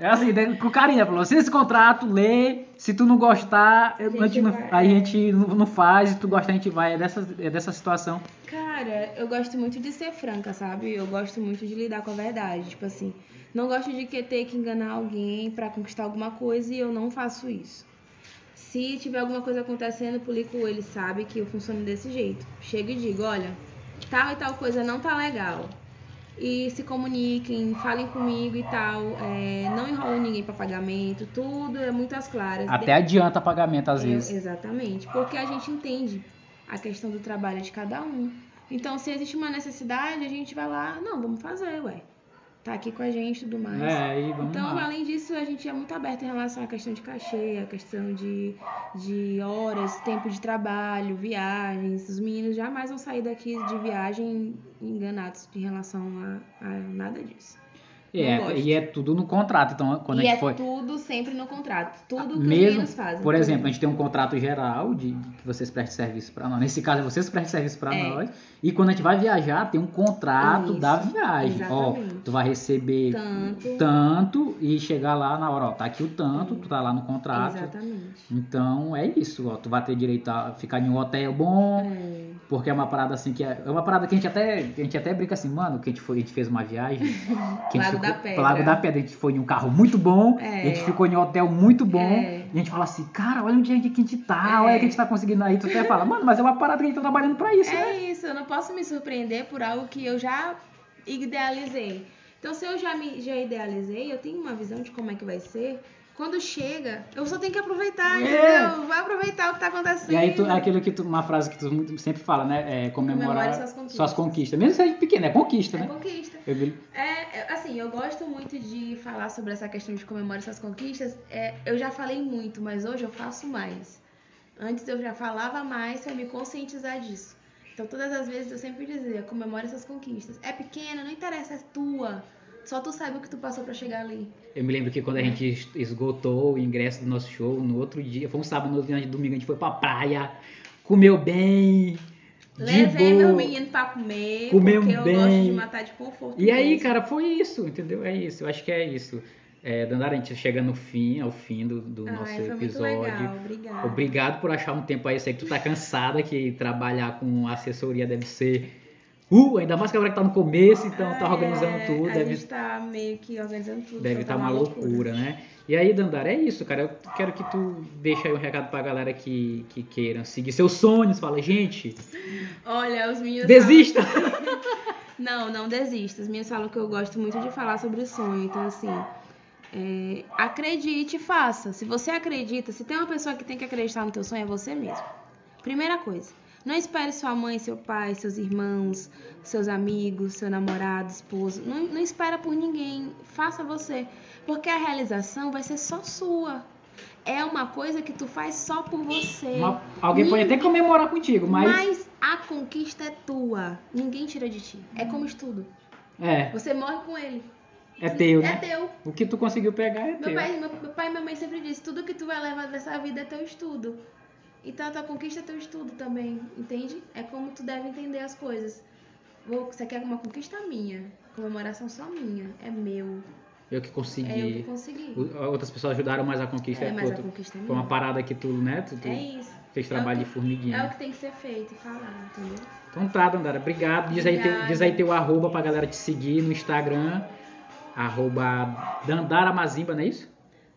A: É assim, né, com carinho, falou, assina esse contrato, lê. Se tu não gostar, a gente não-
B: vai,
A: aí a gente não, não faz, se tu gostar, a gente vai. É dessa, é dessa situação.
B: Cara, eu gosto muito de ser franca, sabe? Eu gosto muito de lidar com a verdade. Tipo assim, não gosto de que ter que enganar alguém pra conquistar alguma coisa e eu não faço isso. Se tiver alguma coisa acontecendo, o público ele sabe que eu funciono desse jeito. Chego e digo, olha, tal e tal coisa não tá legal. E se comuniquem, falem comigo e tal. É, não enrolem ninguém pra pagamento, tudo é muito às claras.
A: Até adianta pagamento às
B: É,
A: vezes.
B: Exatamente, porque a gente entende a questão do trabalho de cada um. Então, se existe uma necessidade, a gente vai lá, não, vamos fazer, ué. tá aqui com a gente e tudo mais.
A: É, e vamos
B: Então,
A: lá.
B: além disso, a gente é muito aberto em relação à questão de cachê, a questão de, de horas, tempo de trabalho, viagens. Os meninos jamais vão sair daqui de viagem enganados em relação a, a nada disso.
A: É,
B: não gosto.
A: e é tudo no contrato. Então, quando
B: e
A: a
B: é
A: gente foi.
B: tudo sempre no contrato. Tudo que os
A: Mesmo,
B: meninos fazem.
A: por exemplo, a gente tem um contrato geral de que vocês prestem serviço para nós. Nesse caso, é vocês prestem serviço para
B: É.
A: nós. E quando a gente vai viajar, tem um contrato
B: Isso,
A: da viagem. Ó,
B: exatamente.
A: tu vai receber
B: Tanto.
A: tanto e chegar lá na hora, ó, tá aqui o tanto, tu tá lá no contrato.
B: Exatamente.
A: Então é isso, ó, tu vai ter direito a ficar em um hotel bom,
B: É.
A: porque é uma parada assim que é, é uma parada que a gente até a gente até brinca assim, mano, que a gente foi, a gente fez uma viagem, que
B: Lago da
A: ficou-
B: Pedra.
A: Lago da Pedra, a gente foi em um carro muito bom,
B: É.
A: a gente ficou em um hotel muito bom,
B: É.
A: e a gente fala assim, cara, olha onde é que a gente tá,
B: É.
A: olha que a gente tá conseguindo aí, tu até fala, mano, mas é uma parada que a gente tá trabalhando pra isso, né?
B: É isso, eu não posso me surpreender por algo que eu já idealizei. Então, se eu já me já idealizei, eu tenho uma visão de como é que vai ser. Quando chega, eu só tenho que aproveitar,
A: É.
B: entendeu? Vai aproveitar o que tá acontecendo.
A: E aí, tu, é aquilo que tu, uma frase que tu sempre fala, né? É comemorar
B: suas conquistas.
A: suas conquistas. Mesmo se seja pequena, é conquista,
B: É
A: né?
B: conquista.
A: Eu
B: É, é, assim, eu gosto muito de falar sobre essa questão de comemore suas conquistas. É, eu já falei muito, mas hoje eu faço mais. Antes eu já falava mais pra me conscientizar disso. Então todas as vezes eu sempre dizia, comemore essas conquistas. É pequena, não interessa, é tua. Só tu sabe o que tu passou pra chegar ali.
A: Eu me lembro que quando a gente es- esgotou o ingresso do nosso show, no outro dia, foi um sábado, no outro dia, domingo, a gente foi pra praia, comeu bem,
B: Levei meu menino pra comer,
A: Comeu
B: porque eu
A: bem.
B: gosto de matar de conforto.
A: E aí,
B: mesmo.
A: cara, foi isso, entendeu? É isso, eu acho que é isso. É, Dandara, a gente chega no fim, ao fim do, do
B: Ai,
A: nosso
B: foi muito
A: episódio.
B: legal, obrigada.
A: Obrigado por achar um tempo aí. Eu sei que tu tá cansada, que trabalhar com assessoria deve ser. Uh, ainda mais que agora que tá no começo, então tá organizando
B: É,
A: tudo.
B: A
A: Deve
B: gente tá meio que organizando tudo.
A: Deve estar
B: tá
A: uma loucura, né? E aí, Dandara, é isso, cara. Eu quero que tu deixe aí um recado pra galera que, que queiram seguir seus sonhos. Fala, gente,
B: Olha, os meninos.
A: desista!
B: falam- Não, não desista. Os meninos falam que eu gosto muito de falar sobre o sonho. Então, assim. é, acredite e faça. Se você acredita, se tem uma pessoa que tem que acreditar no teu sonho, é você mesmo. Primeira coisa. Não espere sua mãe, seu pai, seus irmãos, seus amigos, seu namorado, esposo. Não, não espera por ninguém. Faça você. Porque a realização vai ser só sua. É uma coisa que tu faz só por você.
A: Uma- alguém pode até comemorar contigo, mas.
B: Mas a conquista é tua. Ninguém tira de ti. É como estudo.
A: É,
B: Você morre com ele.
A: é teu,
B: É
A: né?
B: teu.
A: O que tu conseguiu pegar é
B: Meu
A: teu.
B: pai, meu, meu pai e minha mãe sempre dizem, tudo que tu vai levar dessa vida é teu estudo. Então a tua conquista é teu estudo também, entende? É como tu deve entender as coisas. Você quer uma conquista minha, comemoração só minha, é meu,
A: Eu que
B: é eu que
A: consegui.
B: consegui.
A: Outras pessoas ajudaram, mas a conquista é,
B: É, mas a conquista é
A: Foi uma parada que tu, né? Tu, tu
B: É isso.
A: fez
B: É
A: trabalho de
B: que-
A: formiguinha.
B: É o que tem que ser feito e falar, entendeu?
A: Então tá, Dandara, obrigado. Diz aí, teu, diz aí teu arroba pra galera te seguir no Instagram. Arroba Dandara Mazimba, não é isso?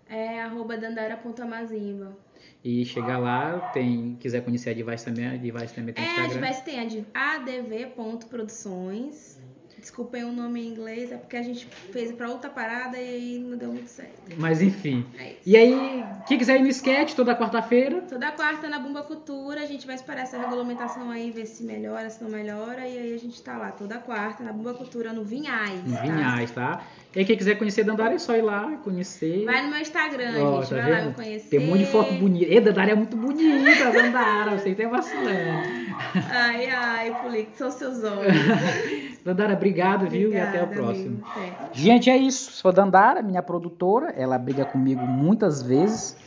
B: É arroba dandara.amazimba.
A: E chegar lá, tem, quiser conhecer a Device também, a Device também tem
B: É, a
A: Instagram.
B: Device tem a de adv.produções. Desculpem o nome em inglês, é porque a gente fez pra outra parada e aí não deu muito certo.
A: Mas enfim.
B: É.
A: E aí, quem quiser ir no sketch toda quarta-feira,
B: Toda quarta na Bumba Cultura, a gente vai esperar essa regulamentação aí, ver se melhora, se não melhora. E aí a gente tá lá toda quarta na Bumba Cultura, no Vinhais.
A: em
B: tá?
A: Vinhais, tá? E quem quiser conhecer Dandara, é só ir lá conhecer.
B: Vai no meu Instagram,
A: Ó,
B: gente.
A: tá
B: vai lá
A: vendo?
B: me conhecer.
A: Tem um monte de foto bonita. E Dandara é muito bonita, Dandara. Você tem vacilando.
B: Ai, ai, Pulic, são seus olhos.
A: Dandara, obrigado, viu? e até o
B: Obrigada,
A: próximo.
B: Até.
A: Gente, é isso. Sou Dandara, minha produtora. Ela briga comigo muitas vezes,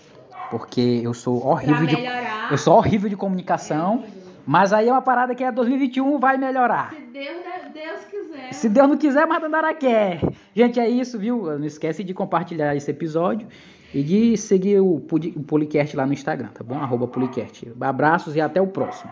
A: porque eu sou
B: Pra
A: horrível de
B: melhorar.
A: eu sou horrível de comunicação. Mas aí é uma parada que é 2021 vai melhorar.
B: Se Deus, Deus quiser.
A: Se Deus não quiser, mas Dandara quer. Gente, é isso, viu? Não esquece de compartilhar esse episódio e de seguir o, Policast lá no Instagram, tá bom? Arroba Policast. Abraços e até o próximo.